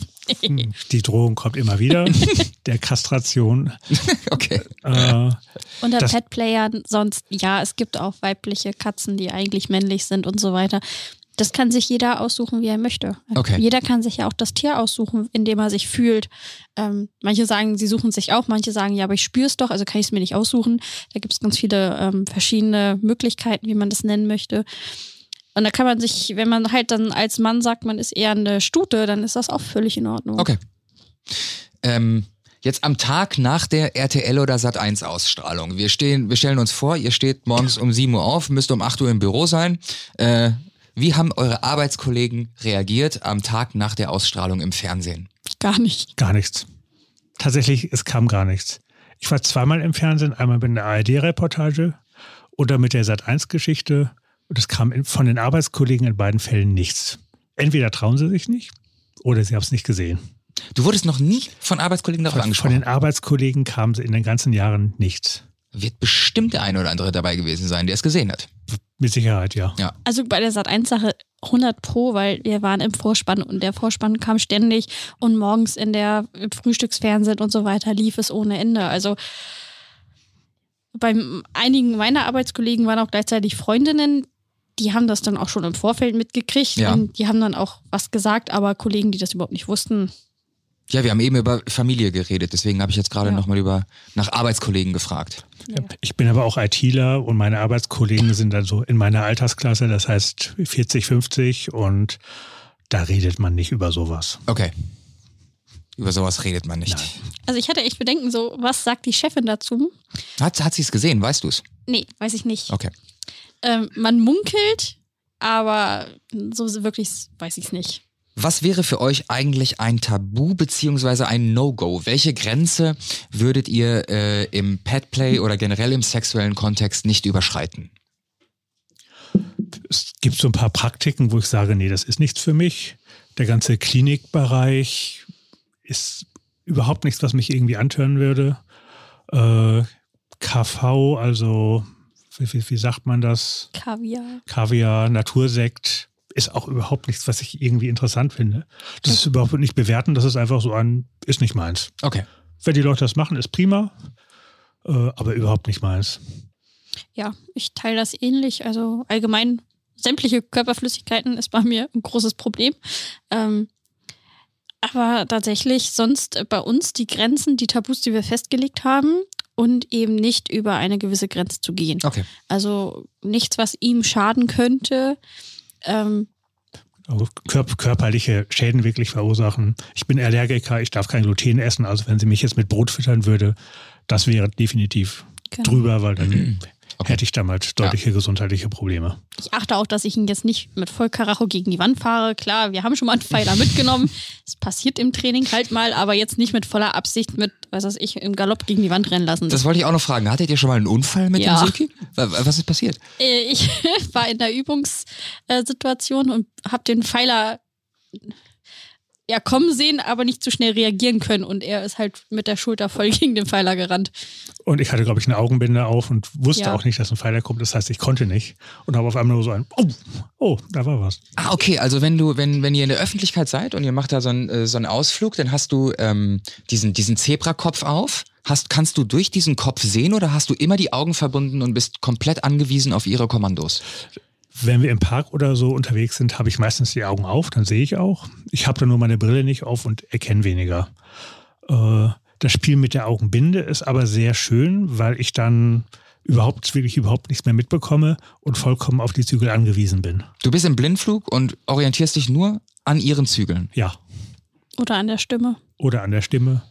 Die Drohung kommt immer wieder, der Kastration. Okay. Äh, Unter Petplayern sonst, ja, es gibt auch weibliche Katzen, die eigentlich männlich sind und so weiter. Das kann sich jeder aussuchen, wie er möchte. Okay. Jeder kann sich ja auch das Tier aussuchen, in dem er sich fühlt. Ähm, manche sagen, sie suchen sich auch, manche sagen, ja, aber ich spüre es doch, also kann ich es mir nicht aussuchen. Da gibt es ganz viele ähm, verschiedene Möglichkeiten, wie man das nennen möchte. Und da kann man sich, wenn man halt dann als Mann sagt, man ist eher eine Stute, dann ist das auch völlig in Ordnung. Okay. Ähm, Jetzt am Tag nach der RTL oder Sat1 Ausstrahlung. Wir stehen, wir stellen uns vor, ihr steht morgens um 7 Uhr auf, müsst um 8 Uhr im Büro sein. Äh, wie haben eure Arbeitskollegen reagiert am Tag nach der Ausstrahlung im Fernsehen? Gar nicht. Gar nichts. Tatsächlich, es kam gar nichts. Ich war zweimal im Fernsehen, einmal mit einer ARD-Reportage oder mit der Sat1-Geschichte und es kam von den Arbeitskollegen in beiden Fällen nichts. Entweder trauen sie sich nicht oder sie haben es nicht gesehen. Du wurdest noch nie von Arbeitskollegen darauf Von, von angesprochen. den Arbeitskollegen kam in den ganzen Jahren nichts. Wird bestimmt der eine oder andere dabei gewesen sein, der es gesehen hat. Mit Sicherheit, ja. Ja. Also bei der Sat1-Sache 100 Pro, weil wir waren im Vorspann und der Vorspann kam ständig und morgens in der im Frühstücksfernsehen und so weiter lief es ohne Ende. Also bei einigen meiner Arbeitskollegen waren auch gleichzeitig Freundinnen, die haben das dann auch schon im Vorfeld mitgekriegt Ja. und die haben dann auch was gesagt, aber Kollegen, die das überhaupt nicht wussten, Ja, wir haben eben über Familie geredet, deswegen habe ich jetzt gerade Ja. nochmal über nach Arbeitskollegen gefragt. Ich bin aber auch ITler und meine Arbeitskollegen sind dann so in meiner Altersklasse, das heißt 40, 50 und da redet man nicht über sowas. Okay. Über sowas redet man nicht. Nein. Also ich hatte echt Bedenken, so, was sagt die Chefin dazu? Hat, hat sie es gesehen, weißt du es? Nee, weiß ich nicht. Okay. Ähm, man munkelt, aber so wirklich weiß ich es nicht. Was wäre für euch eigentlich ein Tabu beziehungsweise ein No-Go? Welche Grenze würdet ihr äh, im Petplay oder generell im sexuellen Kontext nicht überschreiten? Es gibt so ein paar Praktiken, wo ich sage, nee, das ist nichts für mich. Der ganze Klinikbereich ist überhaupt nichts, was mich irgendwie antören würde. Äh, KV, also wie, wie, wie sagt man das? Kaviar. Kaviar, Natursekt ist auch überhaupt nichts, was ich irgendwie interessant finde. Das ist überhaupt nicht bewerten, das ist einfach so ein, ist nicht meins. Okay. Wenn die Leute das machen, ist prima, äh, aber überhaupt nicht meins. Ja, ich teile das ähnlich. Also allgemein sämtliche Körperflüssigkeiten ist bei mir ein großes Problem. Ähm, aber tatsächlich sonst äh, bei uns die Grenzen, die Tabus, die wir festgelegt haben und eben nicht über eine gewisse Grenze zu gehen. Okay. Also nichts, was ihm schaden könnte. Ähm, Also körp körperliche Schäden wirklich verursachen. Ich bin Allergiker, ich darf kein Gluten essen, also wenn sie mich jetzt mit Brot füttern würde, das wäre definitiv Genau. drüber, weil dann Okay. hätte ich damit deutliche gesundheitliche Probleme. Ich achte auch, dass ich ihn jetzt nicht mit Vollkaracho gegen die Wand fahre. Klar, wir haben schon mal einen Pfeiler mitgenommen. Es passiert im Training halt mal, aber jetzt nicht mit voller Absicht mit, was weiß ich, im Galopp gegen die Wand rennen lassen. Das wollte ich auch noch fragen. Hattet ihr schon mal einen Unfall mit Ja. dem Silki? Wa- Was ist passiert? Äh, ich war in der Übungssituation und habe den Pfeiler ja kommen sehen, aber nicht zu schnell reagieren können. Und er ist halt mit der Schulter voll gegen den Pfeiler gerannt. Und ich hatte, glaube ich, eine Augenbinde auf und wusste Ja. auch nicht, dass ein Pfeiler kommt. Das heißt, ich konnte nicht. Und habe auf einmal nur so ein, oh, oh, da war was. Ah, okay. Also wenn du, wenn, wenn ihr in der Öffentlichkeit seid und ihr macht da so einen, äh, so einen Ausflug, dann hast du ähm, diesen, diesen Zebrakopf auf. Hast, kannst du durch diesen Kopf sehen oder hast du immer die Augen verbunden und bist komplett angewiesen auf ihre Kommandos? Wenn wir im Park oder so unterwegs sind, habe ich meistens die Augen auf, dann sehe ich auch. Ich habe dann nur meine Brille nicht auf und erkenne weniger. Äh, das Spiel mit der Augenbinde ist aber sehr schön, weil ich dann überhaupt, wirklich überhaupt nichts mehr mitbekomme und vollkommen auf die Zügel angewiesen bin. Du bist im Blindflug und orientierst dich nur an ihren Zügeln. Ja. Oder an der Stimme. Oder an der Stimme.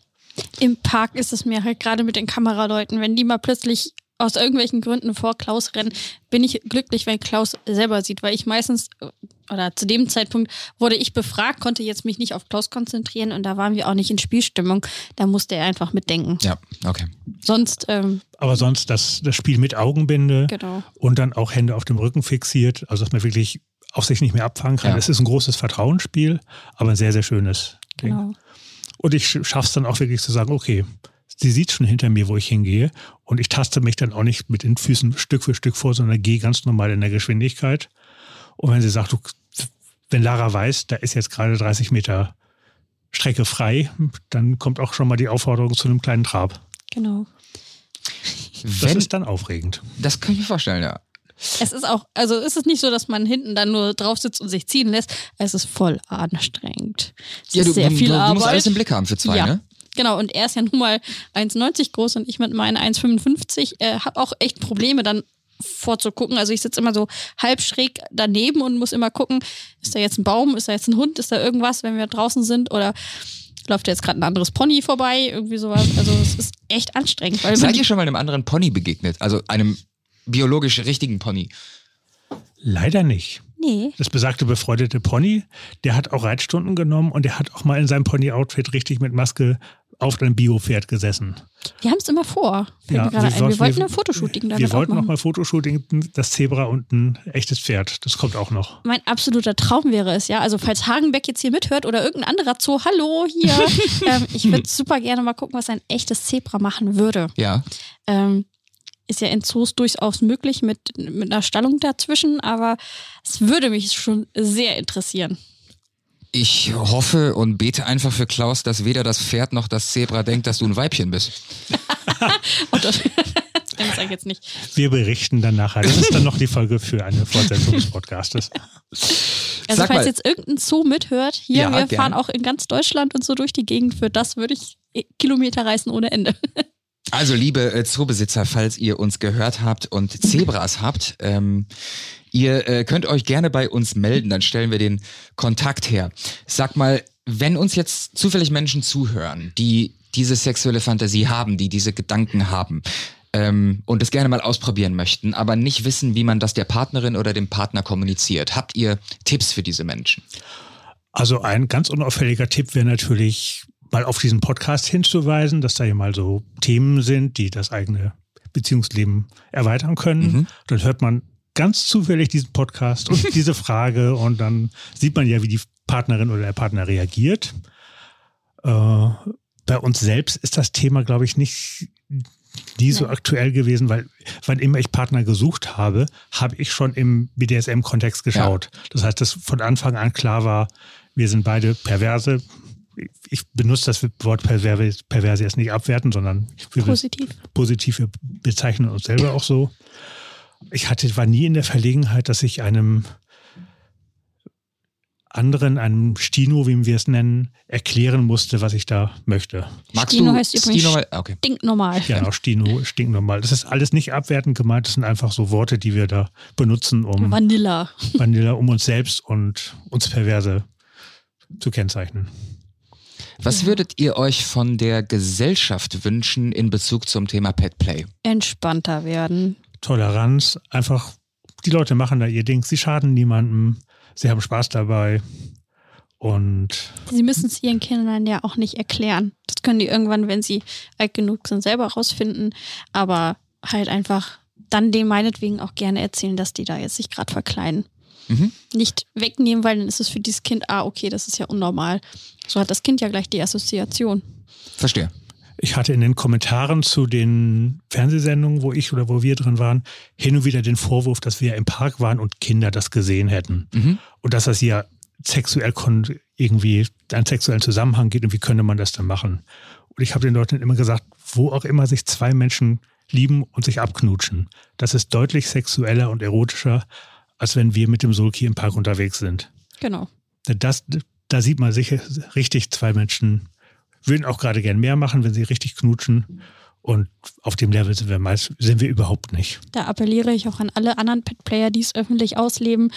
Im Park ist es mir halt gerade mit den Kameraleuten, wenn die mal plötzlich aus irgendwelchen Gründen vor Klaus rennen, bin ich glücklich, wenn Klaus selber sieht, weil ich meistens, oder zu dem Zeitpunkt wurde ich befragt, konnte jetzt mich nicht auf Klaus konzentrieren und da waren wir auch nicht in Spielstimmung. Da musste er einfach mitdenken. Ja, okay. Sonst, ähm, Aber sonst das, das Spiel mit Augenbinde genau. und dann auch Hände auf dem Rücken fixiert, also dass man wirklich auf sich nicht mehr abfangen kann. Ja. Es ist ein großes Vertrauensspiel, aber ein sehr, sehr schönes Ding. Genau. Und ich schaffe es dann auch wirklich zu sagen, okay, sie sieht schon hinter mir, wo ich hingehe. Und ich taste mich dann auch nicht mit den Füßen Stück für Stück vor, sondern gehe ganz normal in der Geschwindigkeit. Und wenn sie sagt, du, wenn Lara weiß, da ist jetzt gerade 30 Meter Strecke frei, dann kommt auch schon mal die Aufforderung zu einem kleinen Trab. Genau. Das Wenn, ist dann aufregend. das kann ich mir vorstellen, ja. Es ist auch, also es ist nicht so, dass man hinten dann nur drauf sitzt und sich ziehen lässt. Es ist voll anstrengend. Es Ja, ist du, sehr du, viel du, du Arbeit. musst alles im Blick haben für zwei, ja. ne? Genau, und er ist ja nun mal 1,90 groß und ich mit meinen 1,55 äh, habe auch echt Probleme dann vorzugucken. Also ich sitze immer so halb schräg daneben und muss immer gucken, ist da jetzt ein Baum, ist da jetzt ein Hund, ist da irgendwas, wenn wir draußen sind oder läuft jetzt gerade ein anderes Pony vorbei, irgendwie sowas. Also es ist echt anstrengend. Weil Seid ihr schon mal einem anderen Pony begegnet? Also einem biologisch richtigen Pony? Leider nicht. Nee. Das besagte befreundete Pony, der hat auch Reitstunden genommen und der hat auch mal in seinem Pony-Outfit richtig mit Maske auf einem Bio-Pferd gesessen. Wir haben es immer vor. Mir gerade ein. wir wollten ein Fotoshooting damit Wir wollten auch noch machen. mal Fotoshooting, das Zebra und ein echtes Pferd. Das kommt auch noch. Mein absoluter Traum wäre es, ja. Also falls Hagenbeck jetzt hier mithört oder irgendein anderer Zoo, hallo hier. ähm, ich würde super gerne mal gucken, was ein echtes Zebra machen würde. Ja. Ähm, ist ja in Zoos durchaus möglich mit, mit einer Stallung dazwischen, aber es würde mich schon sehr interessieren. Ich hoffe und bete einfach für Klaus, dass weder das Pferd noch das Zebra denkt, dass du ein Weibchen bist. Das, sage ich jetzt nicht. Wir berichten dann nachher. Das ist dann noch die Folge für eine Fortsetzung des Podcastes. Also Sag falls mal- jetzt irgendein Zoo mithört, hier, Ja, wir gerne. fahren auch in ganz Deutschland und so durch die Gegend. Für das würde ich eh, Kilometer reisen ohne Ende. Also, liebe äh, Zoobesitzer, falls ihr uns gehört habt und Zebras habt, ähm, ihr äh, könnt euch gerne bei uns melden, dann stellen wir den Kontakt her. Sag mal, wenn uns jetzt zufällig Menschen zuhören, die diese sexuelle Fantasie haben, die diese Gedanken haben ähm, und es gerne mal ausprobieren möchten, aber nicht wissen, wie man das der Partnerin oder dem Partner kommuniziert, habt ihr Tipps für diese Menschen? Also ein ganz unauffälliger Tipp wäre natürlich, mal auf diesen Podcast hinzuweisen, dass da hier mal so Themen sind, die das eigene Beziehungsleben erweitern können. Mhm. Dann hört man ganz zufällig diesen Podcast und diese Frage und dann sieht man ja, wie die Partnerin oder der Partner reagiert. Äh, bei uns selbst ist das Thema, glaube ich, nicht nie so aktuell gewesen, weil wann immer ich Partner gesucht habe, habe ich schon im BDSM-Kontext geschaut. Das heißt, dass von Anfang an klar war, wir sind beide perverse. Ich benutze das Wort perverse, perverse jetzt nicht abwerten, sondern Positiv. positiv, wir bezeichnen uns selber auch so. Ich hatte, war nie in der Verlegenheit, dass ich einem anderen, einem Stino, wie wir es nennen, erklären musste, was ich da möchte. Magst Stino du heißt übrigens Stino? Okay. Stinknormal. Ja, auch Stino, stinknormal. Das ist alles nicht abwertend gemeint, das sind einfach so Worte, die wir da benutzen, um Vanilla. Vanilla, um uns selbst und uns Perverse zu kennzeichnen. Was würdet ihr euch von der Gesellschaft wünschen in Bezug zum Thema Petplay? Entspannter werden. Toleranz, einfach, die Leute machen da ihr Ding, sie schaden niemandem, sie haben Spaß dabei und Sie müssen es ihren Kindern ja auch nicht erklären. Das können die irgendwann, wenn sie alt genug sind, selber rausfinden. Aber halt einfach dann dem meinetwegen auch gerne erzählen, dass die da jetzt sich gerade verkleiden. Mhm. Nicht wegnehmen, weil dann ist es für dieses Kind, ah, okay, das ist ja unnormal. So hat das Kind ja gleich die Assoziation. Verstehe. Ich hatte in den Kommentaren zu den Fernsehsendungen, wo ich oder wo wir drin waren, hin und wieder den Vorwurf, dass wir im Park waren und Kinder das gesehen hätten. Mhm. Und dass das ja sexuell kon irgendwie einen sexuellen Zusammenhang geht und wie könnte man das dann machen? Und ich habe den Leuten immer gesagt, wo auch immer sich zwei Menschen lieben und sich abknutschen, das ist deutlich sexueller und erotischer, als wenn wir mit dem Sulki im Park unterwegs sind. Genau. Das, da sieht man sicher richtig, zwei Menschen würden auch gerade gern mehr machen, wenn sie richtig knutschen. Und auf dem Level sind wir meist, sind wir überhaupt nicht. Da appelliere ich auch an alle anderen Pet-Player, die es öffentlich ausleben,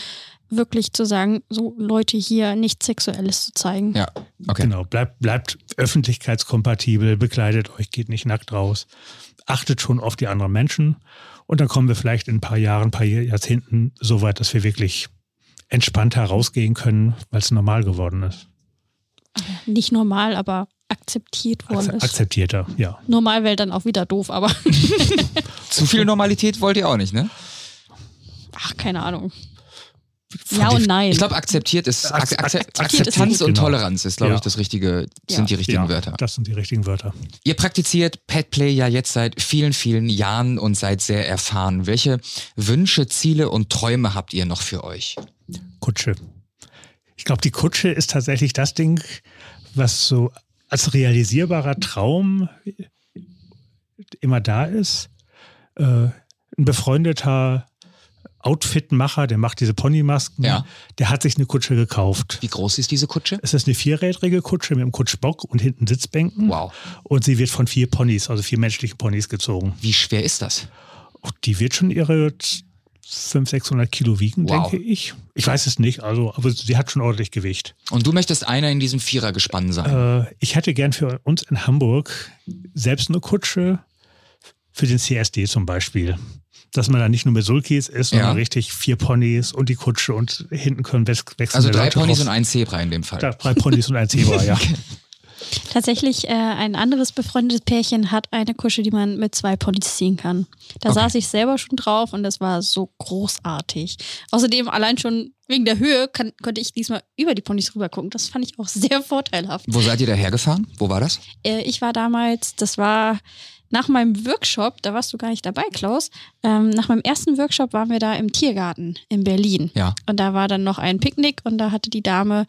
wirklich zu sagen, so Leute hier nichts Sexuelles zu zeigen. Ja, okay. Genau, bleibt, bleibt öffentlichkeitskompatibel, bekleidet euch, geht nicht nackt raus, achtet schon auf die anderen Menschen und dann kommen wir vielleicht in ein paar Jahren, ein paar Jahrzehnten so weit, dass wir wirklich entspannter rausgehen können, weil es normal geworden ist. Nicht normal, aber akzeptiert worden Ak ist. akzeptierter, ja. Normal wäre dann auch wieder doof, aber Zu viel Normalität wollt ihr auch nicht, ne? ach, keine Ahnung. Ja und nein. Ich glaube, akzeptiert ist Ak- ak- ist Akzeptanz und genau. Toleranz ist, glaube Ja. ich, das richtige, Ja. sind die richtigen ja, Wörter. Das sind die richtigen Wörter. Ihr praktiziert Petplay ja jetzt seit vielen, vielen Jahren und seid sehr erfahren. Welche Wünsche, Ziele und Träume habt ihr noch für euch? Kutsche. Ich glaube, die Kutsche ist tatsächlich das Ding, was so als realisierbarer Traum immer da ist. Äh, ein befreundeter Outfitmacher, der macht diese Ponymasken, Ja. der hat sich eine Kutsche gekauft. Wie groß ist diese Kutsche? Es ist eine vierrädrige Kutsche mit einem Kutschbock und hinten Sitzbänken. Wow. Und sie wird von vier Ponys, also vier menschlichen Ponys gezogen. Wie schwer ist das? Die wird schon ihre 500, 600 Kilo wiegen, Wow. denke ich. Ich weiß es nicht, also, aber sie hat schon ordentlich Gewicht. Und du möchtest einer in diesem Vierergespann sein. Äh, ich hätte gern für uns in Hamburg selbst eine Kutsche für den CSD zum Beispiel. Dass man da nicht nur mit Sulkis ist, sondern Ja. richtig vier Ponys und die Kutsche und hinten können wech- wechselnde also drei Leute Ponys drauf. und ein Zebra in dem Fall. Da, drei Ponys und ein Zebra, ja. Tatsächlich, äh, ein anderes befreundetes Pärchen hat eine Kutsche, die man mit zwei Ponys ziehen kann. Da Okay. saß ich selber schon drauf und das war so großartig. Außerdem, allein schon wegen der Höhe, kann, konnte ich diesmal über die Ponys rüber gucken. Das fand ich auch sehr vorteilhaft. Wo seid ihr da hergefahren? Wo war das? Äh, ich war damals, das war nach meinem Workshop, da warst du gar nicht dabei, Klaus. Ähm, nach meinem ersten Workshop waren wir da im Tiergarten in Berlin. Ja. Und da war dann noch ein Picknick und da hatte die Dame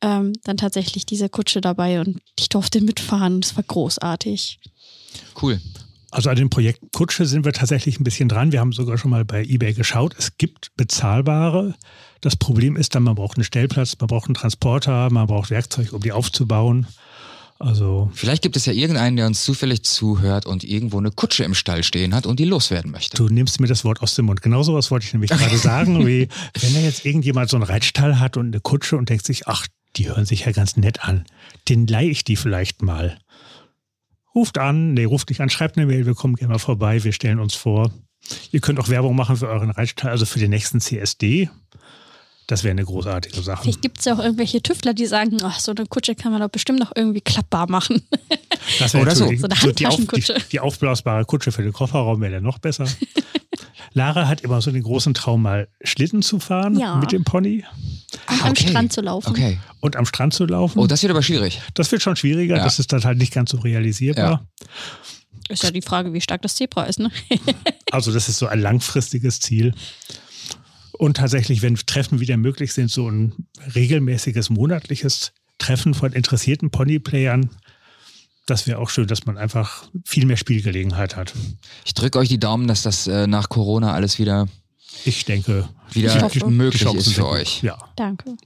ähm, dann tatsächlich diese Kutsche dabei und ich durfte mitfahren. Das war großartig. Cool. Also an dem Projekt Kutsche sind wir tatsächlich ein bisschen dran. Wir haben sogar schon mal bei eBay geschaut. Es gibt bezahlbare. Das Problem ist dann, man braucht einen Stellplatz, man braucht einen Transporter, man braucht Werkzeug, um die aufzubauen. Also Vielleicht gibt es ja irgendeinen, der uns zufällig zuhört und irgendwo eine Kutsche im Stall stehen hat und die loswerden möchte. du nimmst mir das Wort aus dem Mund. Genau sowas wollte ich nämlich gerade sagen, wie wenn da jetzt irgendjemand so einen Reitstall hat und eine Kutsche und denkt sich, ach, die hören sich ja ganz nett an, den leihe ich die vielleicht mal. Ruft an, nee, ruft nicht an, schreibt eine Mail, wir kommen gerne mal vorbei, wir stellen uns vor. Ihr könnt auch Werbung machen für euren Reitstall, also für den nächsten CSD. Das wäre eine großartige Sache. Vielleicht gibt es ja auch irgendwelche Tüftler, die sagen, ach, so eine Kutsche kann man doch bestimmt noch irgendwie klappbar machen. Das wäre Oder so. natürlich- So eine die, auf, die, Handtaschenkutsche. die aufblasbare Kutsche für den Kofferraum wäre dann noch besser. Lara hat immer so den großen Traum, mal Schlitten zu fahren Ja. mit dem Pony Und am okay. Strand zu laufen. Okay. und am Strand zu laufen. Oh, das wird aber schwierig. Das wird schon schwieriger, Ja. das ist dann halt nicht ganz so realisierbar. Ist ja die Frage, wie stark das Zebra ist, ne? Also das ist so ein langfristiges Ziel. Und tatsächlich, wenn Treffen wieder möglich sind, so ein regelmäßiges monatliches Treffen von interessierten Ponyplayern, das wäre auch schön, dass man einfach viel mehr Spielgelegenheit hat. Ich drücke euch die Daumen, dass das äh, nach Corona alles wieder, Ich denke, wieder Ich hoffe. möglich ist für euch. Ja. Danke.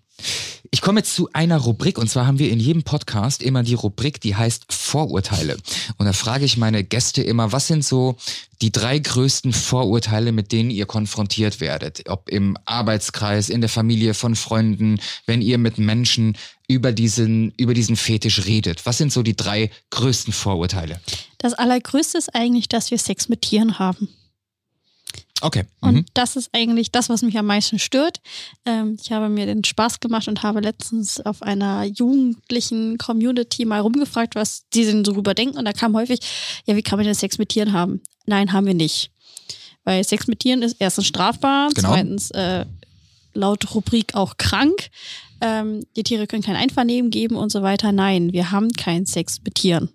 Ich komme jetzt zu einer Rubrik und zwar haben wir in jedem Podcast immer die Rubrik, die heißt Vorurteile. Und da frage ich meine Gäste immer, was sind so die drei größten Vorurteile, mit denen ihr konfrontiert werdet? Ob im Arbeitskreis, in der Familie, von Freunden, wenn ihr mit Menschen über diesen, über diesen Fetisch redet. Was sind so die drei größten Vorurteile? Das Allergrößte ist eigentlich, dass wir Sex mit Tieren haben. Okay. Und Mhm. das ist eigentlich das, was mich am meisten stört. Ähm, ich habe mir den Spaß gemacht und habe letztens auf einer jugendlichen Community mal rumgefragt, was die denn so drüber denken. Und da kam häufig, ja, wie kann man denn Sex mit Tieren haben? Nein, haben wir nicht. Weil Sex mit Tieren ist erstens strafbar, Genau. zweitens äh, laut Rubrik auch krank. Ähm, die Tiere können kein Einvernehmen geben und so weiter. Nein, wir haben keinen Sex mit Tieren.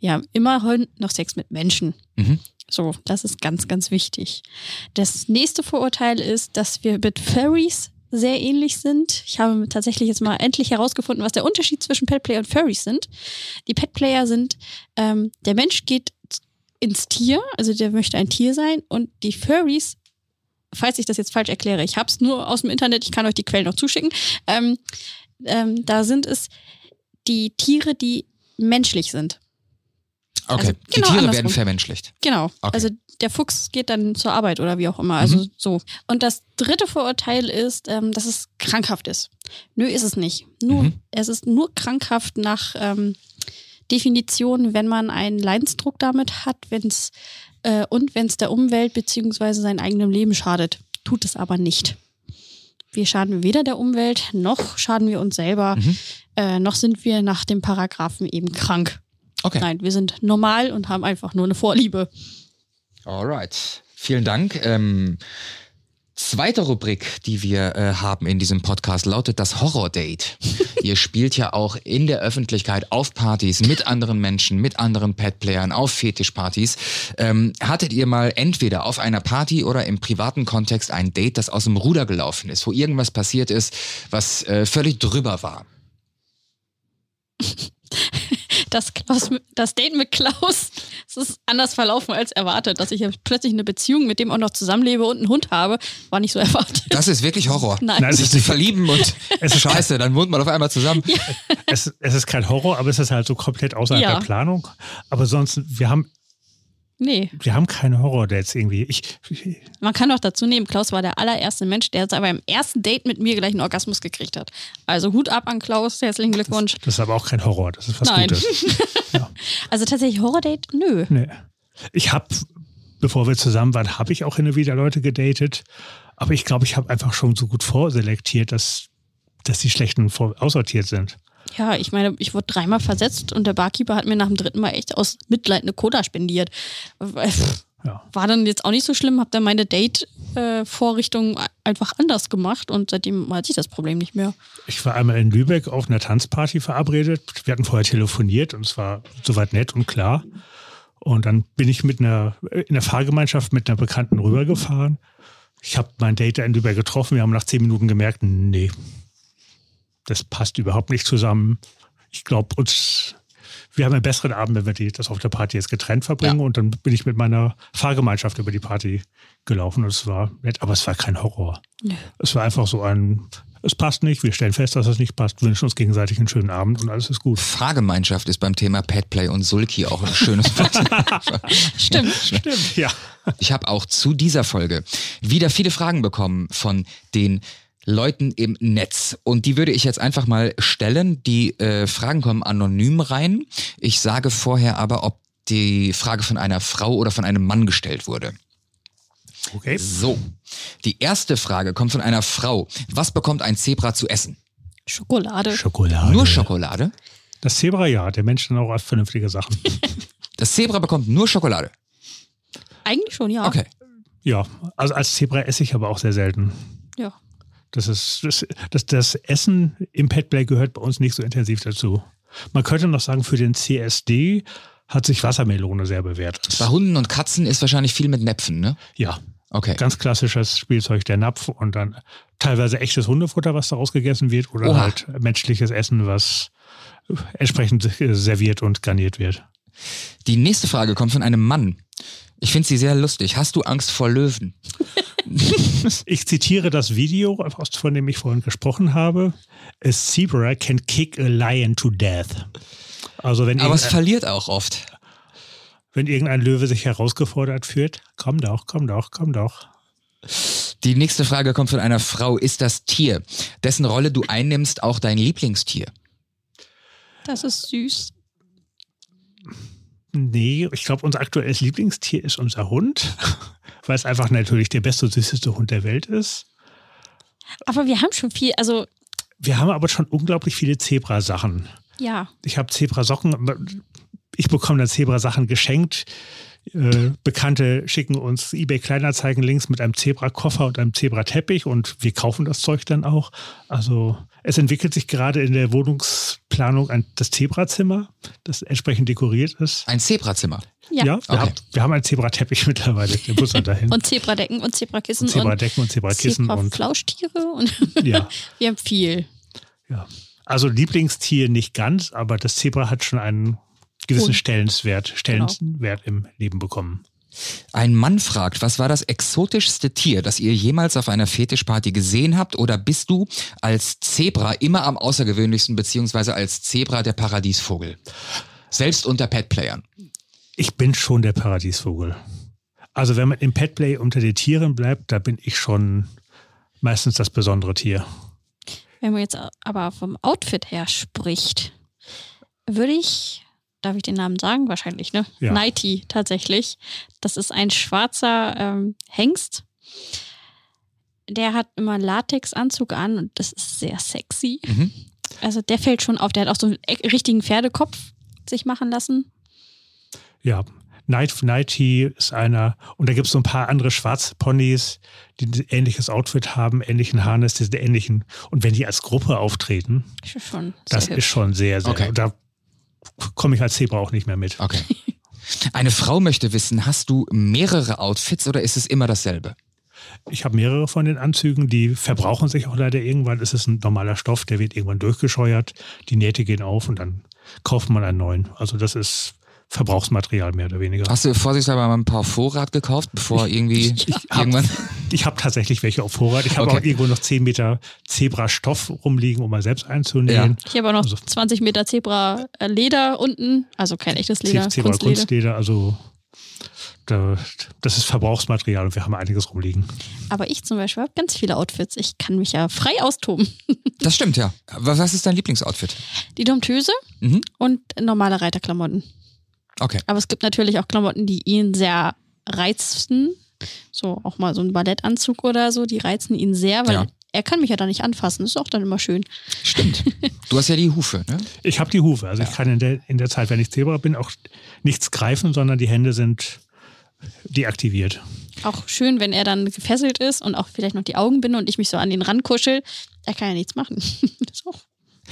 Wir haben immerhin noch Sex mit Menschen. Mhm. So, das ist ganz, ganz wichtig. Das nächste Vorurteil ist, dass wir mit Furries sehr ähnlich sind. Ich habe tatsächlich jetzt mal endlich herausgefunden, was der Unterschied zwischen Petplayer und Furries sind. Die Petplayer sind, ähm, der Mensch geht ins Tier, also der möchte ein Tier sein und die Furries, falls ich das jetzt falsch erkläre, ich habe es nur aus dem Internet, ich kann euch die Quellen noch zuschicken, ähm, ähm, da sind es die Tiere, die menschlich sind. Okay. Also, die genau Tiere werden andersrum. vermenschlicht. Genau. Okay. Also der Fuchs geht dann zur Arbeit oder wie auch immer. Also Mhm. so. Und das dritte Vorurteil ist, ähm, dass es krankhaft ist. Nö, ist es nicht. Nur, Mhm. es ist nur krankhaft nach ähm, Definition, wenn man einen Leidensdruck damit hat, wenn es äh, und wenn es der Umwelt beziehungsweise seinem eigenen Leben schadet. Tut es aber nicht. Wir schaden weder der Umwelt, noch schaden wir uns selber, Mhm. äh, noch sind wir nach dem Paragraphen eben krank. Okay. Nein, wir sind normal und haben einfach nur eine Vorliebe. Alright. Vielen Dank. Ähm, zweite Rubrik, die wir äh, haben in diesem Podcast, lautet das Horror-Date. Ihr spielt ja auch in der Öffentlichkeit auf Partys mit anderen Menschen, mit anderen Pet-Playern, auf Fetischpartys. Ähm, hattet ihr mal entweder auf einer Party oder im privaten Kontext ein Date, das aus dem Ruder gelaufen ist, wo irgendwas passiert ist, was äh, völlig drüber war? das, Klaus, das Date mit Klaus, es ist anders verlaufen als erwartet. Dass ich jetzt plötzlich eine Beziehung mit dem auch noch zusammenlebe und einen Hund habe, war nicht so erwartet. Das ist wirklich Horror. Nein. Nein, es Sich ist zu nicht, verlieben und Es ist- scheiße, dann wohnt man auf einmal zusammen. es, es ist kein Horror, aber es ist halt so komplett außerhalb Ja. der Planung. Aber sonst, wir haben Nee. Wir haben keine Horror-Dates irgendwie. Ich, Man kann doch dazu nehmen, Klaus war der allererste Mensch, der jetzt aber im ersten Date mit mir gleich einen Orgasmus gekriegt hat. Also Hut ab an Klaus, herzlichen Glückwunsch. das ist aber auch kein Horror, das ist was Nein. Gutes. Also tatsächlich Horror-Date? Nö. Nee. Ich habe, bevor wir zusammen waren, habe ich auch hin und wieder Leute gedatet. Aber ich glaube, ich habe einfach schon so gut vorselektiert, dass, dass die schlechten vor aussortiert sind. Ja, ich meine, ich wurde dreimal versetzt und der Barkeeper hat mir nach dem dritten Mal echt aus Mitleid eine Cola spendiert. Äh, Ja. War dann jetzt auch nicht so schlimm, hab dann meine Date-Vorrichtung einfach anders gemacht und seitdem hatte ich das Problem nicht mehr. Ich war einmal in Lübeck auf einer Tanzparty verabredet. Wir hatten vorher telefoniert und es war soweit nett und klar. Und dann bin ich mit einer, in der Fahrgemeinschaft mit einer Bekannten rübergefahren. Ich habe mein Date in Lübeck getroffen. Wir haben nach zehn Minuten gemerkt, nee, das passt überhaupt nicht zusammen. Ich glaube, uns, wir haben einen besseren Abend, wenn wir die, das auf der Party jetzt getrennt verbringen. Ja. Und dann bin ich mit meiner Fahrgemeinschaft über die Party gelaufen und es war nett, aber es war kein Horror. Nö. Es war einfach so ein, es passt nicht, wir stellen fest, dass es nicht passt, wünschen uns gegenseitig einen schönen Abend und alles ist gut. Fahrgemeinschaft ist beim Thema Petplay und Sulki auch ein schönes Wort. Stimmt. Stimmt, ja. Ich habe auch zu dieser Folge wieder viele Fragen bekommen von den Leuten im Netz. Und die würde ich jetzt einfach mal stellen. Die äh, Fragen kommen anonym rein. Ich sage vorher aber, ob die Frage von einer Frau oder von einem Mann gestellt wurde. Okay. So, die erste Frage kommt von einer Frau. Was bekommt ein Zebra zu essen? Schokolade. Schokolade. Nur Schokolade? Das Zebra ja, der Mensch dann auch als vernünftige Sachen. Das Zebra bekommt nur Schokolade. Eigentlich schon, ja. Okay. ja, also als Zebra esse ich aber auch sehr selten. Ja. Das ist, das, das, das Essen im Petplay gehört bei uns nicht so intensiv dazu. Man könnte noch sagen, für den CSD hat sich Wassermelone sehr bewährt. Bei Hunden und Katzen ist wahrscheinlich viel mit Näpfen, ne? Ja, Okay. ganz klassisches Spielzeug, der Napf und dann teilweise echtes Hundefutter, was daraus gegessen wird oder Oha. halt menschliches Essen, was entsprechend serviert und garniert wird. Die nächste Frage kommt von einem Mann. Ich finde sie sehr lustig. Hast du Angst vor Löwen? Ich zitiere das Video, aus- von dem ich vorhin gesprochen habe. A zebra can kick a lion to death. Also wenn, Aber es verliert auch oft. wenn irgendein Löwe sich herausgefordert fühlt, komm doch, komm doch, komm doch. Die nächste Frage kommt von einer Frau. Ist das Tier, dessen Rolle du einnimmst, auch dein Lieblingstier? Das ist süß. Nee, ich glaube, unser aktuelles Lieblingstier ist unser Hund, weil es einfach natürlich der beste und süßeste Hund der Welt ist. Aber wir haben schon viel, also Wir haben aber schon unglaublich viele Zebra-Sachen. ja. Ich habe Zebra-Socken, ich bekomme dann Zebra-Sachen geschenkt. Äh, Bekannte schicken uns eBay-Kleinanzeigen links mit einem Zebra-Koffer und einem Zebra-Teppich und wir kaufen das Zeug dann auch. Also es entwickelt sich gerade in der Wohnungsplanung ein, das Zebra-Zimmer, das entsprechend dekoriert ist. Ein Zebrazimmer. Ja. Ja, wir, Okay. haben, wir haben einen Zebra-Teppich mittlerweile, der muss dann dahin. Und Zebradecken und Zebrakissen und, Zebradecken und Zebrakissen und Zebraflauschtiere und ja, wir haben viel. ja. Also Lieblingstier nicht ganz, aber das Zebra hat schon einen gewissen Hund. Stellenwert, Stellenwert im Leben bekommen. Ein Mann fragt, was war das exotischste Tier, das ihr jemals auf einer Fetischparty gesehen habt? Oder bist du als Zebra immer am außergewöhnlichsten, beziehungsweise als Zebra der Paradiesvogel? Selbst unter Petplayern. Ich bin schon der Paradiesvogel. Also wenn man im Petplay unter den Tieren bleibt, da bin ich schon meistens das besondere Tier. Wenn man jetzt aber vom Outfit her spricht, würde ich, darf ich den Namen sagen? Wahrscheinlich, ne? Ja. Nighty tatsächlich. Das ist ein schwarzer ähm, Hengst. Der hat immer einen Latexanzug an und das ist sehr sexy. Mhm. Also der fällt schon auf. Der hat auch so einen e- richtigen Pferdekopf sich machen lassen. Ja, Night Nighty ist einer. Und da gibt es so ein paar andere Schwarzponys, die ein ähnliches Outfit haben, ähnlichen Harness, die sind ähnlichen. Und wenn die als Gruppe auftreten, Ist schon das ist schon sehr, sehr. Okay. Da komme ich als Zebra auch nicht mehr mit. Okay. Eine Frau möchte wissen, hast du mehrere Outfits oder ist es immer dasselbe? Ich habe mehrere von den Anzügen, die verbrauchen sich auch leider irgendwann. Es ist ein normaler Stoff, der wird irgendwann durchgescheuert. Die Nähte gehen auf und dann kauft man einen neuen. Also das ist Verbrauchsmaterial mehr oder weniger. Hast du vorsichtshalber mal ein paar Vorrat gekauft, bevor irgendwie irgendwann. Ich habe tatsächlich welche auf Vorrat. Ich habe Okay. auch irgendwo noch 10 Meter Zebra-Stoff rumliegen, um mal selbst einzunähen. Ich habe auch noch Also- 20 Meter Zebra äh, Leder unten. Also kein echtes Leder, Zebra Kunstleder. Kunstleder, also das ist Verbrauchsmaterial und wir haben einiges rumliegen. Aber ich zum Beispiel habe ganz viele Outfits. Ich kann mich ja frei austoben. Das stimmt, ja. Was ist dein Lieblingsoutfit? Die Domptöse mhm. und normale Reiterklamotten. Okay. Aber es gibt natürlich auch Klamotten, die ihn sehr reizen. So auch mal so ein Ballettanzug oder so, die reizen ihn sehr, weil ja. er kann mich ja da nicht anfassen. Das ist auch dann immer schön. Stimmt. Du hast ja die Hufe, ne? Ich habe die Hufe. Also ja. ich kann in der, in der Zeit, wenn ich Zebra bin, auch nichts greifen, sondern die Hände sind deaktiviert. Auch schön, wenn er dann gefesselt ist und auch vielleicht noch die Augen binde und ich mich so an den Rand kuschel. Er kann ja nichts machen. das ist auch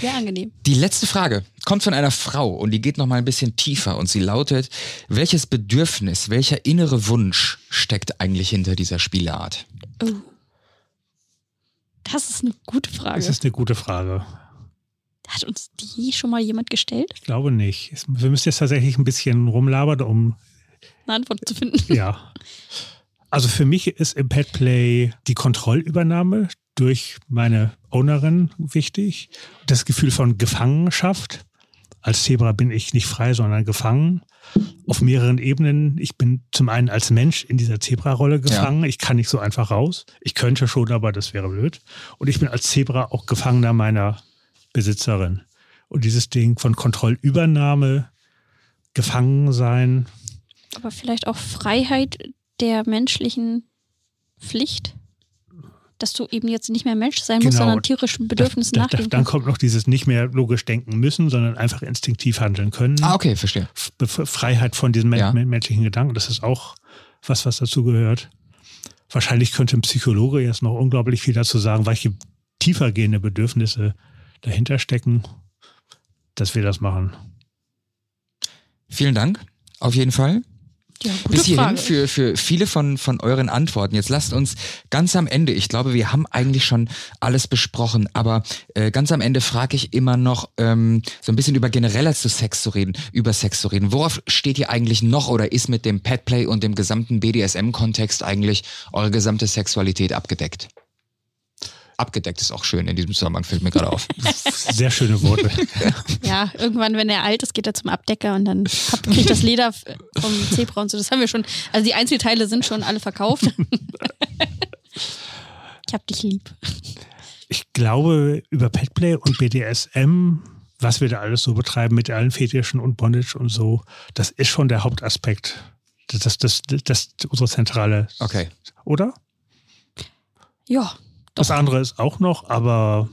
sehr angenehm. Die letzte Frage kommt von einer Frau und die geht noch mal ein bisschen tiefer und sie lautet: Welches Bedürfnis, welcher innere Wunsch steckt eigentlich hinter dieser Spielart? Oh. Das ist eine gute Frage. Das ist eine gute Frage. Hat uns die schon mal jemand gestellt? Ich glaube nicht. Wir müssen jetzt tatsächlich ein bisschen rumlabern, um eine Antwort zu finden. Ja. Also für mich ist im Petplay die Kontrollübernahme durch meine Ownerin wichtig. Das Gefühl von Gefangenschaft. Als Zebra bin ich nicht frei, sondern gefangen. Auf mehreren Ebenen. Ich bin zum einen als Mensch in dieser Zebra-Rolle gefangen. Ja. Ich kann nicht so einfach raus. Ich könnte schon, aber das wäre blöd. Und ich bin als Zebra auch Gefangener meiner Besitzerin. Und dieses Ding von Kontrollübernahme, Gefangensein. Aber vielleicht auch Freiheit der menschlichen Pflicht? Dass du eben jetzt nicht mehr Mensch sein musst, genau. sondern tierischen Bedürfnissen nachgehen Dann kommt noch dieses nicht mehr logisch denken müssen, sondern einfach instinktiv handeln können. Ah, okay, verstehe. Freiheit von diesen ja. menschlichen Gedanken, das ist auch was, was dazu gehört. Wahrscheinlich könnte ein Psychologe jetzt noch unglaublich viel dazu sagen, welche tiefergehende Bedürfnisse dahinter stecken, dass wir das machen. Vielen Dank, auf jeden Fall. Ja, Bis hierhin für, für viele von, von euren Antworten. Jetzt lasst uns ganz am Ende, ich glaube, wir haben eigentlich schon alles besprochen, aber äh, ganz am Ende frage ich immer noch ähm, so ein bisschen über genereller zu Sex zu reden, über Sex zu reden. Worauf steht ihr eigentlich noch oder ist mit dem Petplay und dem gesamten BDSM-Kontext eigentlich eure gesamte Sexualität abgedeckt? Abgedeckt ist auch schön in diesem Zusammenhang, fällt mir gerade auf. Sehr schöne Worte. ja, irgendwann, wenn er alt ist, geht er zum Abdecker und dann kriegt das Leder vom Zebra und so. Das haben wir schon. Also die Einzelteile sind schon alle verkauft. ich hab dich lieb. Ich glaube, über Petplay und BDSM, was wir da alles so betreiben mit allen Fetischen und Bondage und so, das ist schon der Hauptaspekt. Das, das, das, das ist unsere zentrale. Okay. Oder? Ja, das andere ist auch noch, aber.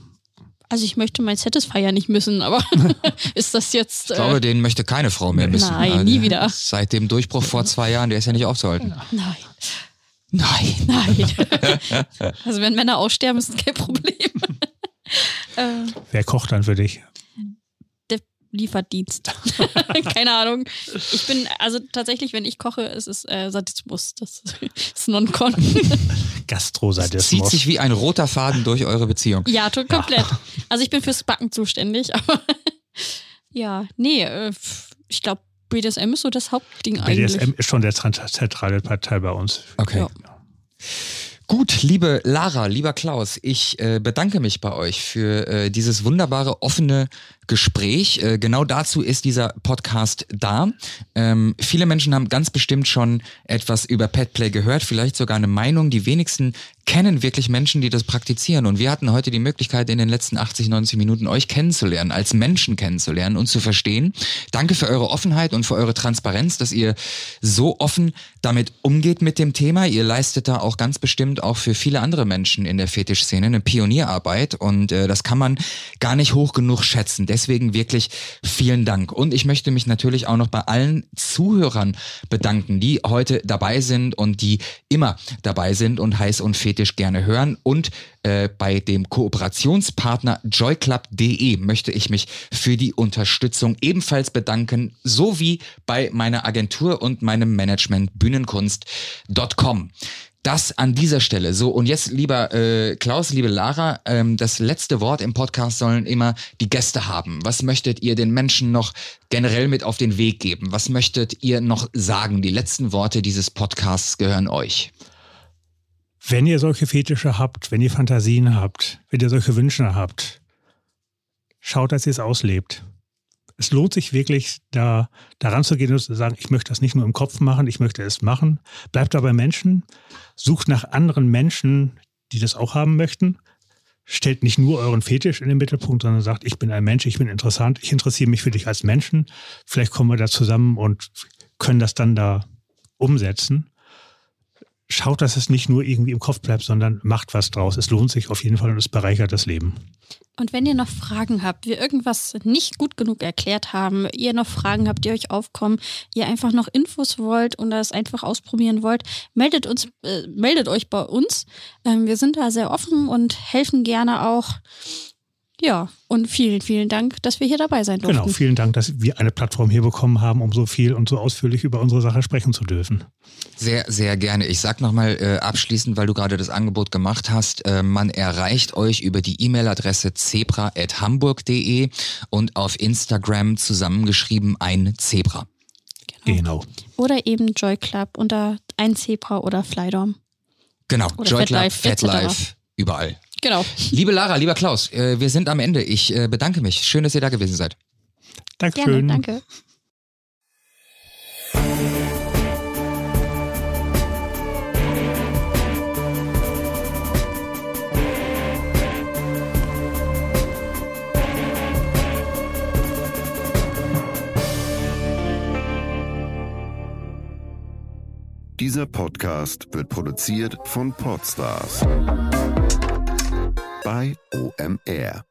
Also ich möchte mein Satisfier nicht missen, aber ist das jetzt. ich glaube, äh, den möchte keine Frau mehr missen. Nein, also, nie wieder. Seit dem Durchbruch vor zwei Jahren, der ist ja nicht aufzuhalten. Nein. Nein. Nein. also wenn Männer aussterben, ist das kein Problem. Wer kocht dann für dich? Lieferdienst. Keine Ahnung. Ich bin, also tatsächlich, wenn ich koche, ist es äh, Sadismus. Das ist Non-Con. Gastrosadismus. Zieht sich wie ein roter Faden durch eure Beziehung. Ja, komplett. Ja. Also ich bin fürs Backen zuständig, aber ja, nee, äh, ich glaube, BDSM ist so das Hauptding BDSM eigentlich. BDSM ist schon der zentrale Partei bei uns. Okay. Ja. Gut, liebe Lara, lieber Klaus, ich äh, bedanke mich bei euch für äh, dieses wunderbare offene Gespräch. Äh, genau dazu ist dieser Podcast da. Ähm, viele Menschen haben ganz bestimmt schon etwas über Petplay gehört, vielleicht sogar eine Meinung. Die wenigsten kennen wirklich Menschen, die das praktizieren. Und wir hatten heute die Möglichkeit, in den letzten 80, 90 Minuten euch kennenzulernen, als Menschen kennenzulernen und zu verstehen. Danke für eure Offenheit und für eure Transparenz, dass ihr so offen damit umgeht mit dem Thema. Ihr leistet da auch ganz bestimmt auch für viele andere Menschen in der Fetischszene eine Pionierarbeit. Und äh, das kann man gar nicht hoch genug schätzen. Deswegen wirklich vielen Dank. Und ich möchte mich natürlich auch noch bei allen Zuhörern bedanken, die heute dabei sind und die immer dabei sind und heiß und fetisch theoretisch gerne hören. Und äh, bei dem Kooperationspartner joyclub.de möchte ich mich für die Unterstützung ebenfalls bedanken, sowie bei meiner Agentur und meinem Management bühnenkunst.com. Das an dieser Stelle. So, und jetzt, lieber äh, Klaus, liebe Lara, ähm, das letzte Wort im Podcast sollen immer die Gäste haben. Was möchtet ihr den Menschen noch generell mit auf den Weg geben? Was möchtet ihr noch sagen? Die letzten Worte dieses Podcasts gehören euch. Wenn ihr solche Fetische habt, wenn ihr Fantasien habt, wenn ihr solche Wünsche habt, schaut, dass ihr es auslebt. es lohnt sich wirklich, da daran zu gehen und zu sagen, ich möchte das nicht nur im Kopf machen, ich möchte es machen. Bleibt dabei Menschen, sucht nach anderen Menschen, die das auch haben möchten. Stellt nicht nur euren Fetisch in den Mittelpunkt, sondern sagt, ich bin ein Mensch, ich bin interessant, ich interessiere mich für dich als Menschen. Vielleicht kommen wir da zusammen und können das dann da umsetzen schaut, dass es nicht nur irgendwie im Kopf bleibt, sondern macht was draus. Es lohnt sich auf jeden Fall und es bereichert das Leben. Und wenn ihr noch Fragen habt, wir irgendwas nicht gut genug erklärt haben, ihr noch Fragen habt, die euch aufkommen, ihr einfach noch Infos wollt und das einfach ausprobieren wollt, meldet uns, äh, meldet euch bei uns. Ähm, wir sind da sehr offen und helfen gerne auch. Ja, und vielen, vielen Dank, dass wir hier dabei sein durften. Genau, vielen Dank, dass wir eine Plattform hier bekommen haben, um so viel und so ausführlich über unsere Sache sprechen zu dürfen. Sehr, sehr gerne. Ich sag nochmal äh, abschließend, weil du gerade das Angebot gemacht hast, äh, man erreicht euch über die E-Mail-Adresse zebra.hamburg.de und auf Instagram zusammengeschrieben ein Zebra. Genau. genau. Oder eben Joy Club unter ein Zebra oder Flydom. Genau, oder Joy Club, Fat Life, überall. Genau. Liebe Lara, lieber Klaus, äh, wir sind am Ende. Ich äh, bedanke mich. Schön, dass ihr da gewesen seid. Dankeschön. Gerne, danke. Dieser Podcast wird produziert von Podstars bei OMR.